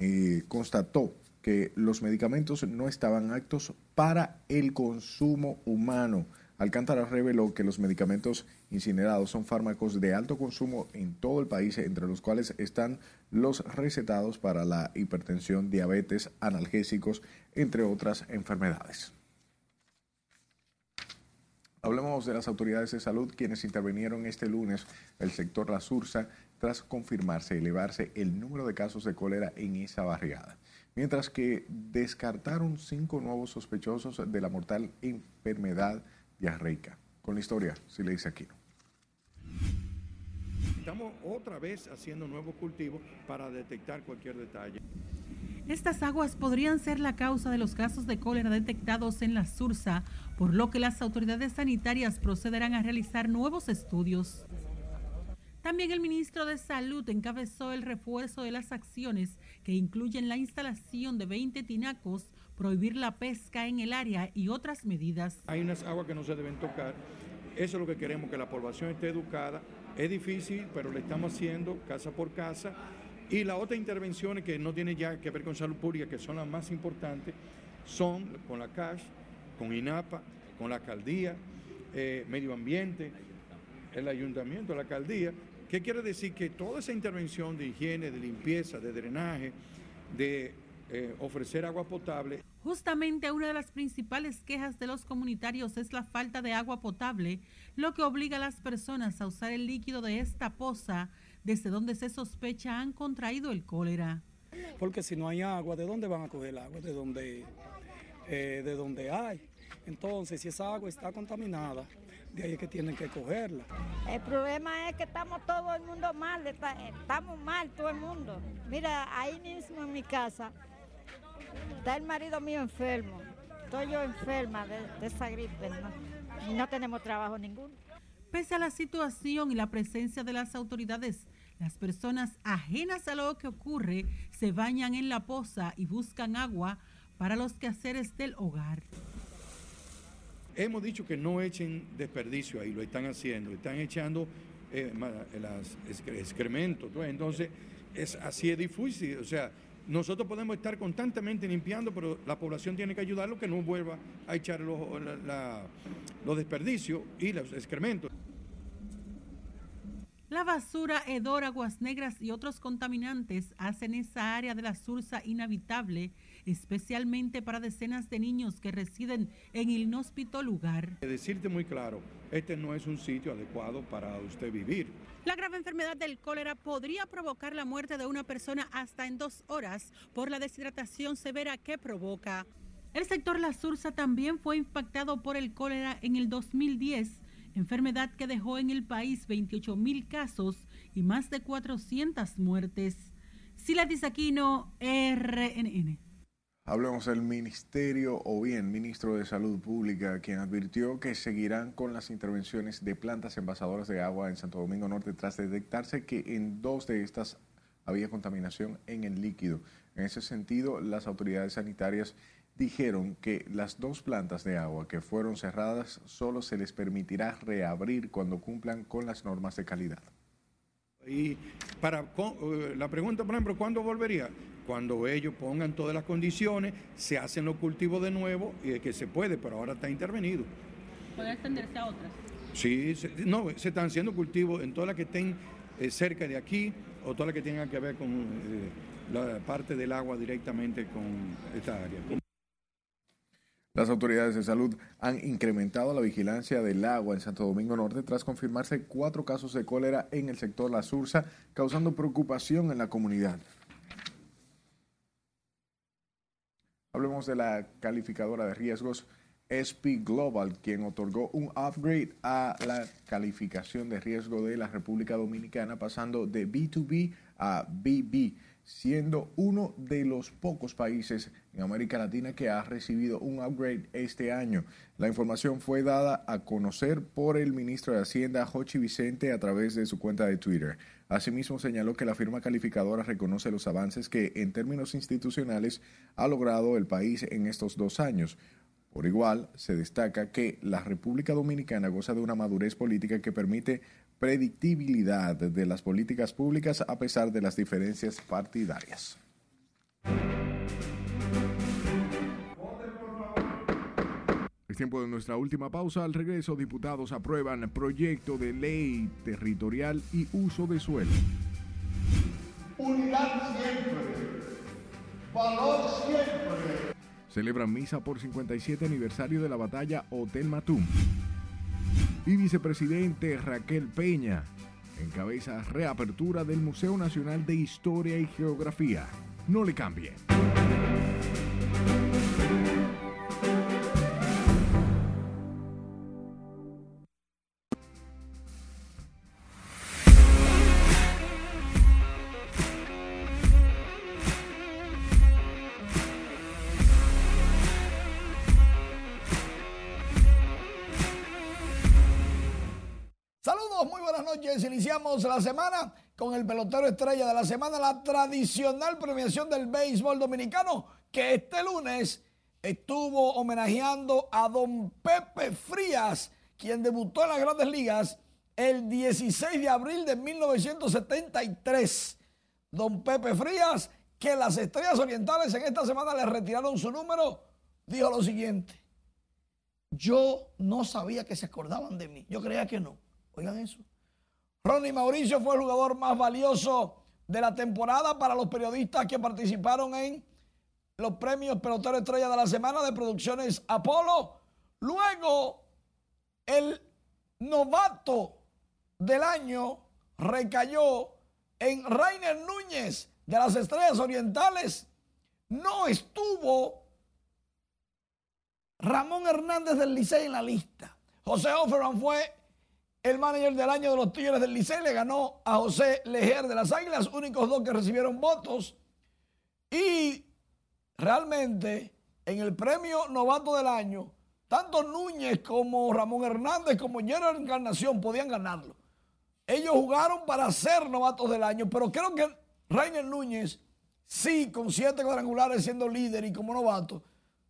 eh, constató que los medicamentos no estaban aptos para el consumo humano. Alcántara reveló que los medicamentos incinerados son fármacos de alto consumo en todo el país, entre los cuales están los recetados para la hipertensión, diabetes, analgésicos, entre otras enfermedades. Hablemos de las autoridades de salud quienes intervinieron este lunes el sector La Sursa tras confirmarse elevarse el número de casos de cólera en esa barriada mientras que descartaron cinco nuevos sospechosos de la mortal enfermedad diarreica. Con la historia, si le dice Aquino. Estamos otra vez haciendo nuevos cultivos para detectar cualquier detalle. Estas aguas podrían ser la causa de los casos de cólera detectados en la Sursa, por lo que las autoridades sanitarias procederán a realizar nuevos estudios. También el ministro de Salud encabezó el refuerzo de las acciones que incluyen la instalación de 20 tinacos, prohibir la pesca en el área y otras medidas. Hay unas aguas que no se deben tocar. Eso es lo que queremos, que la población esté educada. Es difícil, pero lo estamos haciendo casa por casa. Y las otras intervenciones que no tienen ya que ver con salud pública, que son las más importantes, son con la CASH, con INAPA, con la alcaldía, eh, medio ambiente, el ayuntamiento, la alcaldía, ¿Qué quiere decir? Que toda esa intervención de higiene, de limpieza, de drenaje, de eh, ofrecer agua potable. Justamente una de las principales quejas de los comunitarios es la falta de agua potable, lo que obliga a las personas a usar el líquido de esta poza, desde donde se sospecha han contraído el cólera. Porque si no hay agua, ¿de dónde van a coger el agua? De donde, eh, de donde hay. Entonces, si esa agua está contaminada, de ahí es que tienen que cogerla. El problema es que estamos todo el mundo mal, estamos mal todo el mundo. Mira, ahí mismo en mi casa está el marido mío enfermo, estoy yo enferma de, esa gripe y no tenemos trabajo ninguno. Pese a la situación y la presencia de las autoridades, las personas ajenas a lo que ocurre se bañan en la poza y buscan agua para los quehaceres del hogar. Hemos dicho que no echen desperdicio ahí, lo están haciendo, están echando eh, excrementos. Entonces, es, así es difícil. O sea, nosotros podemos estar constantemente limpiando, pero la población tiene que ayudarlo que no vuelva a echar los, los desperdicios y los excrementos. La basura, hedor, aguas negras y otros contaminantes hacen esa área de la Sursa inhabitable especialmente para decenas de niños que residen en el inhóspito lugar. Decirte muy claro, este no es un sitio adecuado para usted vivir. La grave enfermedad del cólera podría provocar la muerte de una persona hasta en dos horas por la deshidratación severa que provoca. El sector La Sursa también fue impactado por el cólera en el 2010, enfermedad que dejó en el país 28 mil casos y más de 400 muertes. Sila Aquino, RNN. Hablemos del Ministerio o bien Ministro de Salud Pública, quien advirtió que seguirán con las intervenciones de plantas envasadoras de agua en Santo Domingo Norte tras detectarse que en dos de estas había contaminación en el líquido. En ese sentido, las autoridades sanitarias dijeron que las dos plantas de agua que fueron cerradas solo se les permitirá reabrir cuando cumplan con las normas de calidad. Y para eh, la pregunta, por ejemplo, ¿cuándo volvería? Cuando ellos pongan todas las condiciones, se hacen los cultivos de nuevo y es que se puede, pero ahora está intervenido. ¿Puede extenderse a otras? Sí, no, se están haciendo cultivos en todas las que estén eh, cerca de aquí o todas las que tengan que ver con eh, la parte del agua directamente con esta área. Las autoridades de salud han incrementado la vigilancia del agua en Santo Domingo Norte tras confirmarse cuatro casos de cólera en el sector La Sursa, causando preocupación en la comunidad. Hablemos de la calificadora de riesgos SP Global, quien otorgó un upgrade a la calificación de riesgo de la República Dominicana, pasando de B2B a BB siendo uno de los pocos países en América Latina que ha recibido un upgrade este año. La información fue dada a conocer por el ministro de Hacienda, Jochi Vicente, a través de su cuenta de Twitter. Asimismo, señaló que la firma calificadora reconoce los avances que, en términos institucionales, ha logrado el país en estos dos años. Por igual, se destaca que la República Dominicana goza de una madurez política que permite predictibilidad de las políticas públicas a pesar de las diferencias partidarias. Es tiempo de nuestra última pausa. Al regreso, diputados aprueban proyecto de ley territorial y uso de suelo. Unidad siempre. Valor siempre. Celebran misa por 57 aniversario de la batalla Hotel Matum. Y vicepresidente Raquel Peña encabeza reapertura del Museo Nacional de Historia y Geografía. No le cambie. Iniciamos la semana con el pelotero estrella de la semana, la tradicional premiación del béisbol dominicano, que este lunes estuvo homenajeando a don Pepe Frías, quien debutó en las grandes ligas el 16 de abril de 1973. Don Pepe Frías, que las estrellas orientales en esta semana le retiraron su número, dijo lo siguiente. Yo no sabía que se acordaban de mí. Yo creía que no. Oigan eso. Ronnie Mauricio fue el jugador más valioso de la temporada para los periodistas que participaron en los premios Pelotero Estrella de la Semana de Producciones Apolo. Luego, el novato del año recayó en Rainer Núñez de las Estrellas Orientales. No estuvo Ramón Hernández del Licey en la lista. José Offerman fue el manager del año de los Tigres del Licey le ganó a José Lejer de las Águilas, únicos dos que recibieron votos. Y realmente en el premio novato del año, tanto Núñez como Ramón Hernández como Gerard Encarnación podían ganarlo. Ellos jugaron para ser novatos del año, pero creo que Rainer Núñez, sí, con siete cuadrangulares siendo líder y como novato,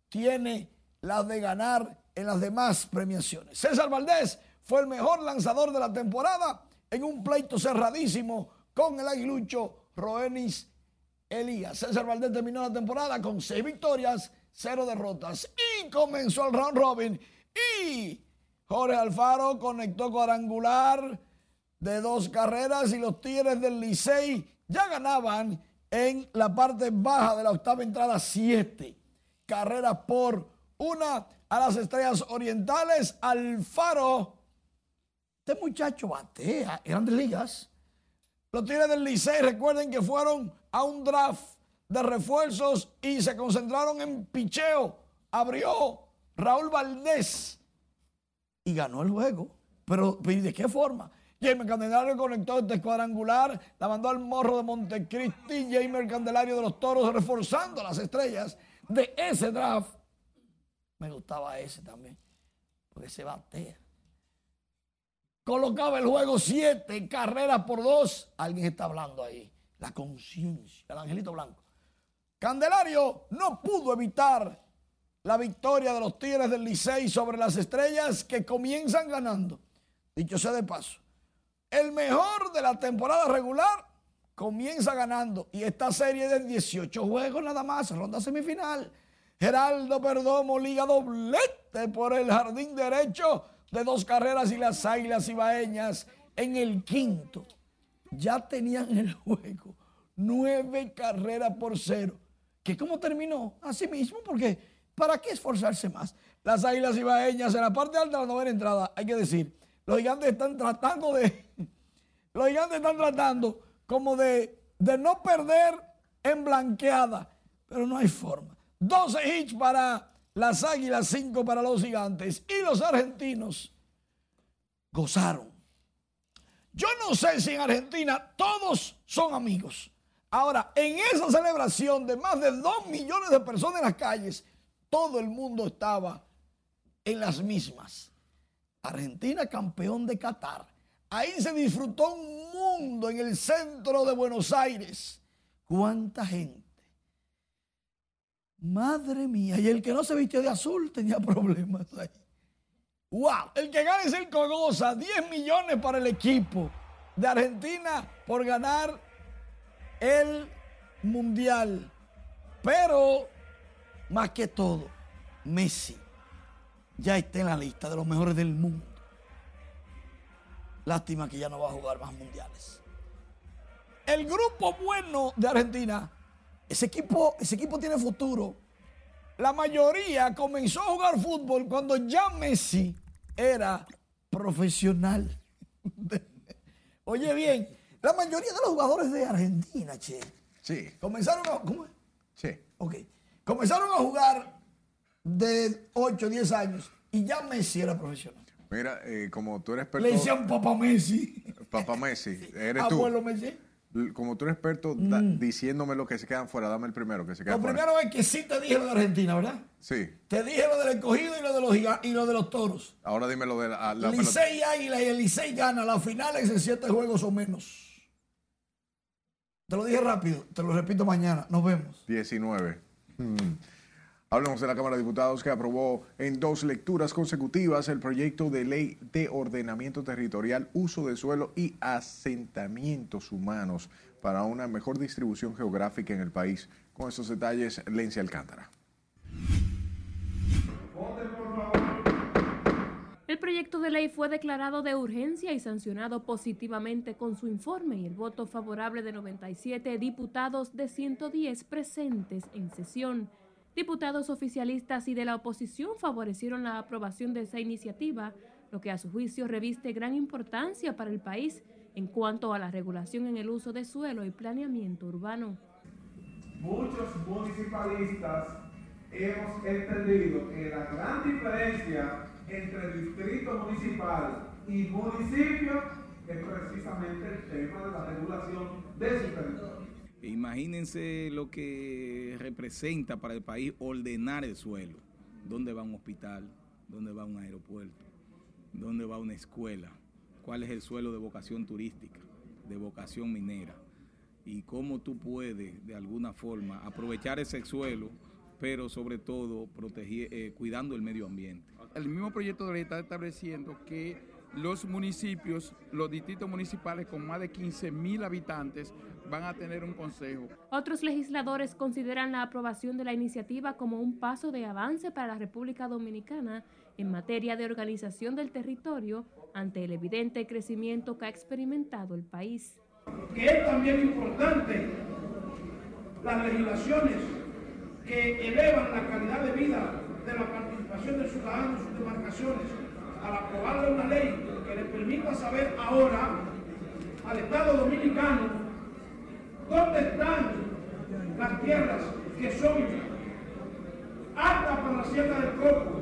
tiene las de ganar en las demás premiaciones. César Valdés fue el mejor lanzador de la temporada en un pleito cerradísimo con el aguilucho Roenis Elías. César Valdés terminó la temporada con seis victorias, cero derrotas y comenzó el round robin y Jorge Alfaro conectó cuadrangular de dos carreras y los Tigres del Licey ya ganaban en la parte baja de la octava entrada siete carreras por una a las estrellas orientales. Alfaro este muchacho batea, grandes ligas. Los Tigres del Licey, recuerden que fueron a un draft de refuerzos y se concentraron en picheo. Abrió Raúl Valdés y ganó el juego. Pero ¿de qué forma? Jamer Candelario conectó este cuadrangular, la mandó al morro de Montecristi, Jamer Candelario de los Toros reforzando las estrellas de ese draft. Me gustaba ese también, porque se batea colocaba el juego siete carreras por dos. Alguien está hablando ahí. La conciencia, el angelito blanco. Candelario no pudo evitar la victoria de los Tigres del Licey sobre las estrellas que comienzan ganando. Dicho sea de paso, el mejor de la temporada regular comienza ganando. Y esta serie de 18 juegos nada más, ronda semifinal. Geraldo Perdomo liga doblete por el jardín derecho de dos carreras y las Águilas Ibaeñas en el quinto ya tenían el juego nueve carreras por cero. ¿Que cómo terminó? Así mismo, porque ¿para qué esforzarse más? Las Águilas Ibaeñas en la parte alta de la novena entrada, hay que decir, los gigantes están tratando de, los gigantes están tratando como de, de no perder en blanqueada, pero no hay forma. 12 hits para las Águilas, 5 para los Gigantes. Y los argentinos gozaron. Yo no sé si en Argentina todos son amigos. Ahora, en esa celebración de más de 2 millones de personas en las calles, todo el mundo estaba en las mismas. Argentina campeón de Qatar. Ahí se disfrutó un mundo en el centro de Buenos Aires. ¿Cuánta gente? Madre mía. Y el que no se vistió de azul tenía problemas ahí. ¡Wow! El que gana es el Cogosa. 10 millones para el equipo de Argentina por ganar el Mundial. Pero, más que todo, Messi ya está en la lista de los mejores del mundo. Lástima que ya no va a jugar más mundiales. El grupo bueno de Argentina, ese equipo, ese equipo tiene futuro. La mayoría comenzó a jugar fútbol cuando ya Messi era profesional. Oye bien, la mayoría de los jugadores de Argentina, che, Sí, comenzaron a, ¿cómo es? sí. Ok. Comenzaron a jugar de 8, 10 años y ya Messi era profesional. Mira, eh, como tú eres experto. Le decían Papá Messi. Papá Messi, eres tú. Abuelo Messi. Como tú eres experto da- diciéndome lo que se quedan fuera, dame el primero que se queda Lo fuera. primero es que sí te dije lo de Argentina, ¿verdad? Sí, Te dije lo del escogido y lo de los, giga- y lo de los toros. ahora dime lo de la, la. Licey y Águila y el Licey gana las finales en siete juegos o menos. Te lo dije rápido, te lo repito mañana. Nos vemos. 19. Hmm. Hablamos de la Cámara de Diputados que aprobó en dos lecturas consecutivas el proyecto de ley de ordenamiento territorial, uso de suelo y asentamientos humanos para una mejor distribución geográfica en el país. Con esos detalles, Lencia Alcántara. El proyecto de ley fue declarado de urgencia y sancionado positivamente con su informe y el voto favorable de 97 diputados de 110 presentes en sesión. Diputados oficialistas y de la oposición favorecieron la aprobación de esa iniciativa, lo que a su juicio reviste gran importancia para el país en cuanto a la regulación en el uso de suelo y planeamiento urbano. muchos municipalistas hemos entendido que la gran diferencia entre distrito municipal y municipio es precisamente el tema de la regulación de su territorio. Imagínense lo que representa para el país ordenar el suelo. ¿Dónde va un hospital? ¿Dónde va un aeropuerto? ¿Dónde va una escuela? ¿Cuál es el suelo de vocación turística, de vocación minera? Y cómo tú puedes, de alguna forma, aprovechar ese suelo, pero sobre todo proteger, eh, cuidando el medio ambiente. El mismo proyecto de ley está estableciendo que los municipios, los distritos municipales con más de 15 mil habitantes van a tener un consejo. Otros legisladores consideran la aprobación de la iniciativa como un paso de avance para la República Dominicana en materia de organización del territorio ante el evidente crecimiento que ha experimentado el país. que es también importante las legislaciones que elevan la calidad de vida de la participación del ciudadano en sus demarcaciones al aprobarle una ley que le permita saber ahora al Estado Dominicano dónde están las tierras que son aptas para la siembra del coco,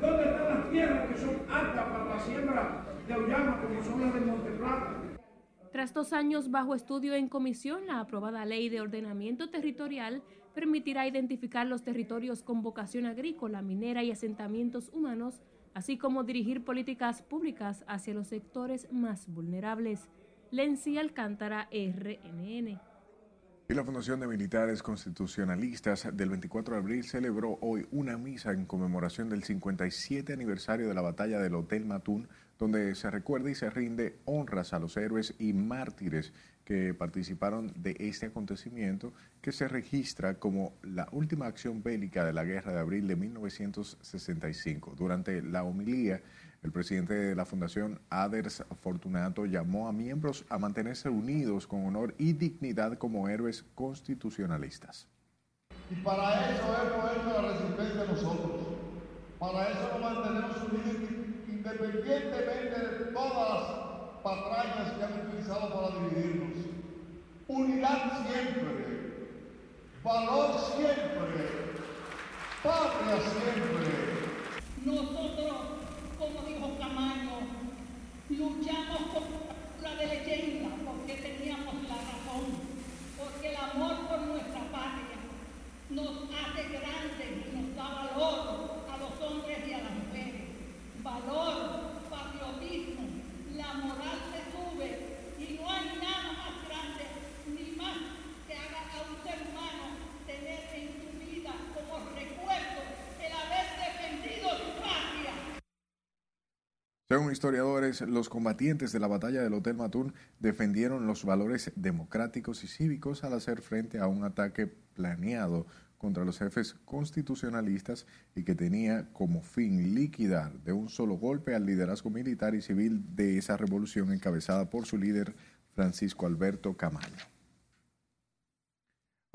dónde están las tierras que son aptas para la siembra de auyama como son las de Monteplata. Tras dos años bajo estudio en comisión, la aprobada ley de ordenamiento territorial permitirá identificar los territorios con vocación agrícola, minera y asentamientos humanos, así como dirigir políticas públicas hacia los sectores más vulnerables. Lency Alcántara, RNN. Y la Fundación de Militares Constitucionalistas del 24 de abril celebró hoy una misa en conmemoración del 57 aniversario de la batalla del Hotel Matún, donde se recuerda y se rinde honras a los héroes y mártires que participaron de este acontecimiento que se registra como la última acción bélica de la Guerra de Abril de 1965. Durante la homilía, el presidente de la Fundación, Aders Fortunato, llamó a miembros a mantenerse unidos con honor y dignidad como héroes constitucionalistas. Y para eso hemos hecho la resistencia nosotros. Para eso nos mantenemos unidos independientemente de todas patrañas que han utilizado para dividirnos. Unidad siempre, valor siempre, patria siempre. Nosotros, como dijo Camaño, luchamos con la de leyenda porque teníamos la razón. porque el amor por nuestra patria nos hace grandes y nos da valor a los hombres y a las mujeres. Valor, patriotismo, la moral se sube y no hay nada más grande ni más que haga a un ser humano tener en su vida como recuerdo el haber defendido su patria. Según historiadores, los combatientes de la batalla del Hotel Matún defendieron los valores democráticos y cívicos al hacer frente a un ataque planeado contra los jefes constitucionalistas y que tenía como fin liquidar de un solo golpe al liderazgo militar y civil de esa revolución encabezada por su líder Francisco Alberto Camaño.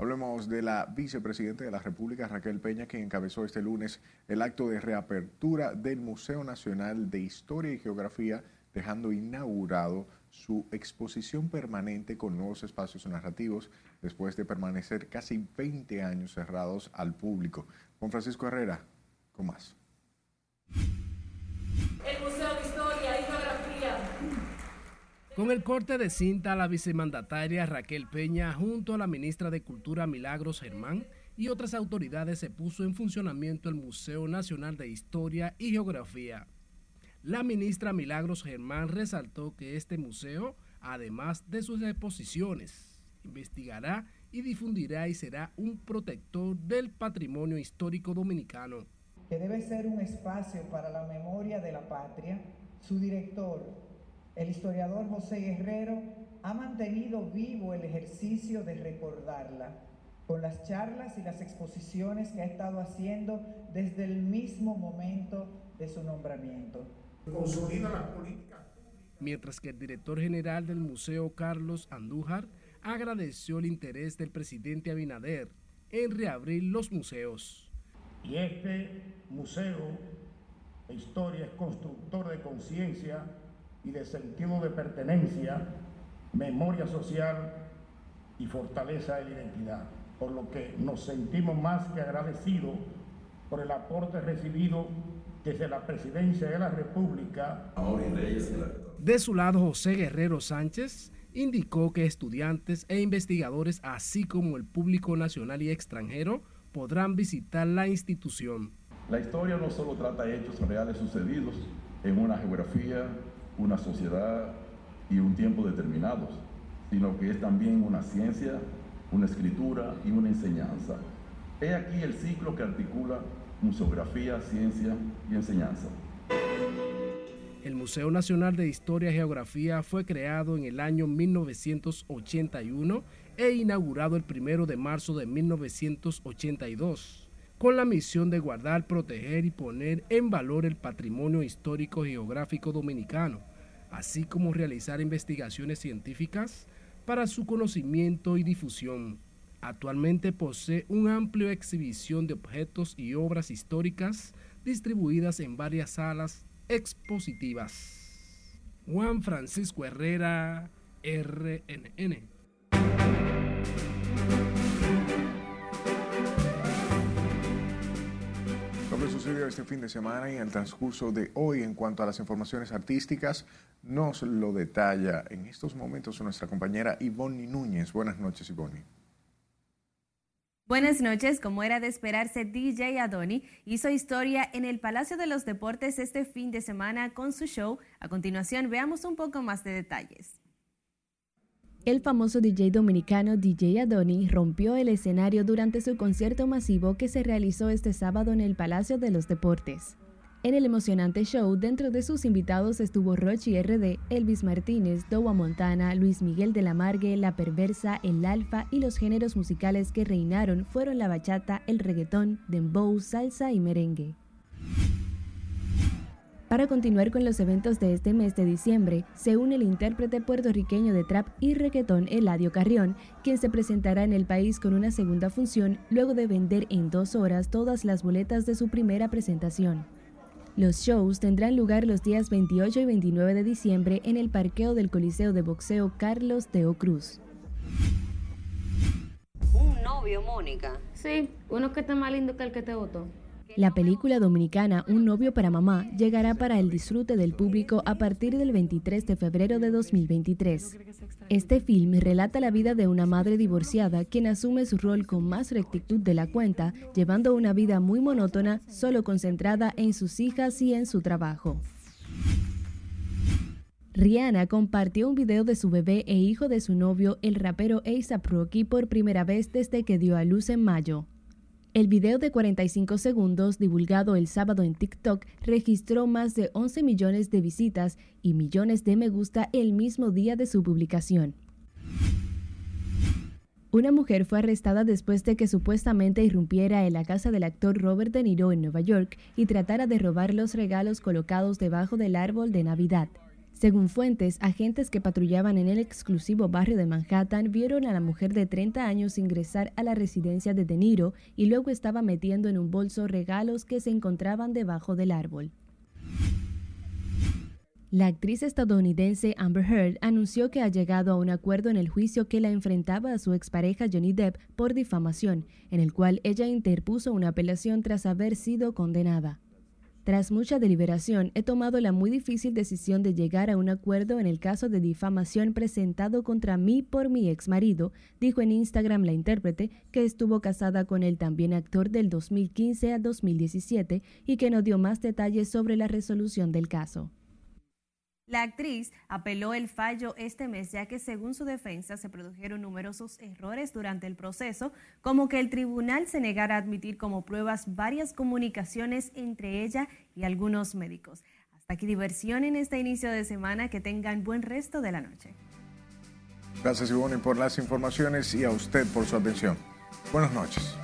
Hablemos de la vicepresidenta de la República, Raquel Peña, quien encabezó este lunes el acto de reapertura del Museo Nacional de Historia y Geografía, dejando inaugurado su exposición permanente con nuevos espacios narrativos después de permanecer casi 20 años cerrados al público. Juan Francisco Herrera, con más. El Museo de Historia y Geografía. Con el corte de cinta, la vicemandataria Raquel Peña, junto a la ministra de Cultura Milagros Germán y otras autoridades, se puso en funcionamiento el Museo Nacional de Historia y Geografía. La ministra Milagros Germán resaltó que este museo, además de sus exposiciones, investigará y difundirá y será un protector del patrimonio histórico dominicano. Que debe ser un espacio para la memoria de la patria, su director, el historiador José Guerrero ha mantenido vivo el ejercicio de recordarla con las charlas y las exposiciones que ha estado haciendo desde el mismo momento de su nombramiento. Consolida las políticas. Mientras que el director general del Museo Carlos Andújar agradeció el interés del presidente Abinader en reabrir los museos. Y este museo de historia es constructor de conciencia y de sentido de pertenencia, memoria social y fortaleza de la identidad, por lo que nos sentimos más que agradecidos por el aporte recibido desde la Presidencia de la República. De su lado, José Guerrero Sánchez indicó que estudiantes e investigadores, así como el público nacional y extranjero, podrán visitar la institución. La historia no solo trata hechos reales sucedidos en una geografía, una sociedad y un tiempo determinados, sino que es también una ciencia, una escritura y una enseñanza. He aquí el ciclo que articula museografía, ciencia y enseñanza. El Museo Nacional de Historia y Geografía fue creado en el año 1981 e inaugurado el 1 de marzo de 1982, con la misión de guardar, proteger y poner en valor el patrimonio histórico geográfico dominicano, así como realizar investigaciones científicas para su conocimiento y difusión. Actualmente posee una amplia exhibición de objetos y obras históricas distribuidas en varias salas expositivas. Juan Francisco Herrera, RNN. Lo sucedió este fin de semana y en el transcurso de hoy en cuanto a las informaciones artísticas nos lo detalla en estos momentos nuestra compañera Ivonne Núñez. Buenas noches, Ivonne. Buenas noches, como era de esperarse, DJ Adoni hizo historia en el Palacio de los Deportes este fin de semana con su show. A continuación, veamos un poco más de detalles. El famoso DJ dominicano DJ Adoni rompió el escenario durante su concierto masivo que se realizó este sábado en el Palacio de los Deportes. En el emocionante show, dentro de sus invitados estuvo Rochi RD, Elvis Martínez, Dowa Montana, Luis Miguel de la Margue, La Perversa, El Alfa y los géneros musicales que reinaron fueron la bachata, el reggaetón, dembow, salsa y merengue. Para continuar con los eventos de este mes de diciembre, se une el intérprete puertorriqueño de trap y reggaetón Eladio Carrión, quien se presentará en el país con una segunda función luego de vender en dos horas todas las boletas de su primera presentación. Los shows tendrán lugar los días 28 y 29 de diciembre en el parqueo del Coliseo de Boxeo Carlos Teo Cruz. ¿Un novio, Mónica? Sí, uno que está más lindo que el que te votó. La película dominicana Un novio para mamá llegará para el disfrute del público a partir del 23 de febrero de 2023. Este film relata la vida de una madre divorciada quien asume su rol con más rectitud de la cuenta, llevando una vida muy monótona, solo concentrada en sus hijas y en su trabajo. Rihanna compartió un video de su bebé e hijo de su novio, el rapero A$AP Rocky, por primera vez desde que dio a luz en mayo. El video de 45 segundos, divulgado el sábado en TikTok, registró más de 11 millones de visitas y millones de me gusta el mismo día de su publicación. Una mujer fue arrestada después de que supuestamente irrumpiera en la casa del actor Robert De Niro en Nueva York y tratara de robar los regalos colocados debajo del árbol de Navidad. Según fuentes, agentes que patrullaban en el exclusivo barrio de Manhattan vieron a la mujer de 30 años ingresar a la residencia de De Niro y luego estaba metiendo en un bolso regalos que se encontraban debajo del árbol. La actriz estadounidense Amber Heard anunció que ha llegado a un acuerdo en el juicio que la enfrentaba a su expareja Johnny Depp por difamación, en el cual ella interpuso una apelación tras haber sido condenada. Tras mucha deliberación, he tomado la muy difícil decisión de llegar a un acuerdo en el caso de difamación presentado contra mí por mi ex marido, dijo en Instagram la intérprete, que estuvo casada con el también actor del 2015 al 2017 y que no dio más detalles sobre la resolución del caso. La actriz apeló el fallo este mes ya que según su defensa se produjeron numerosos errores durante el proceso, como que el tribunal se negara a admitir como pruebas varias comunicaciones entre ella y algunos médicos. Hasta aquí diversión en este inicio de semana, que tengan buen resto de la noche. Gracias Ivonne por las informaciones y a usted por su atención. Buenas noches.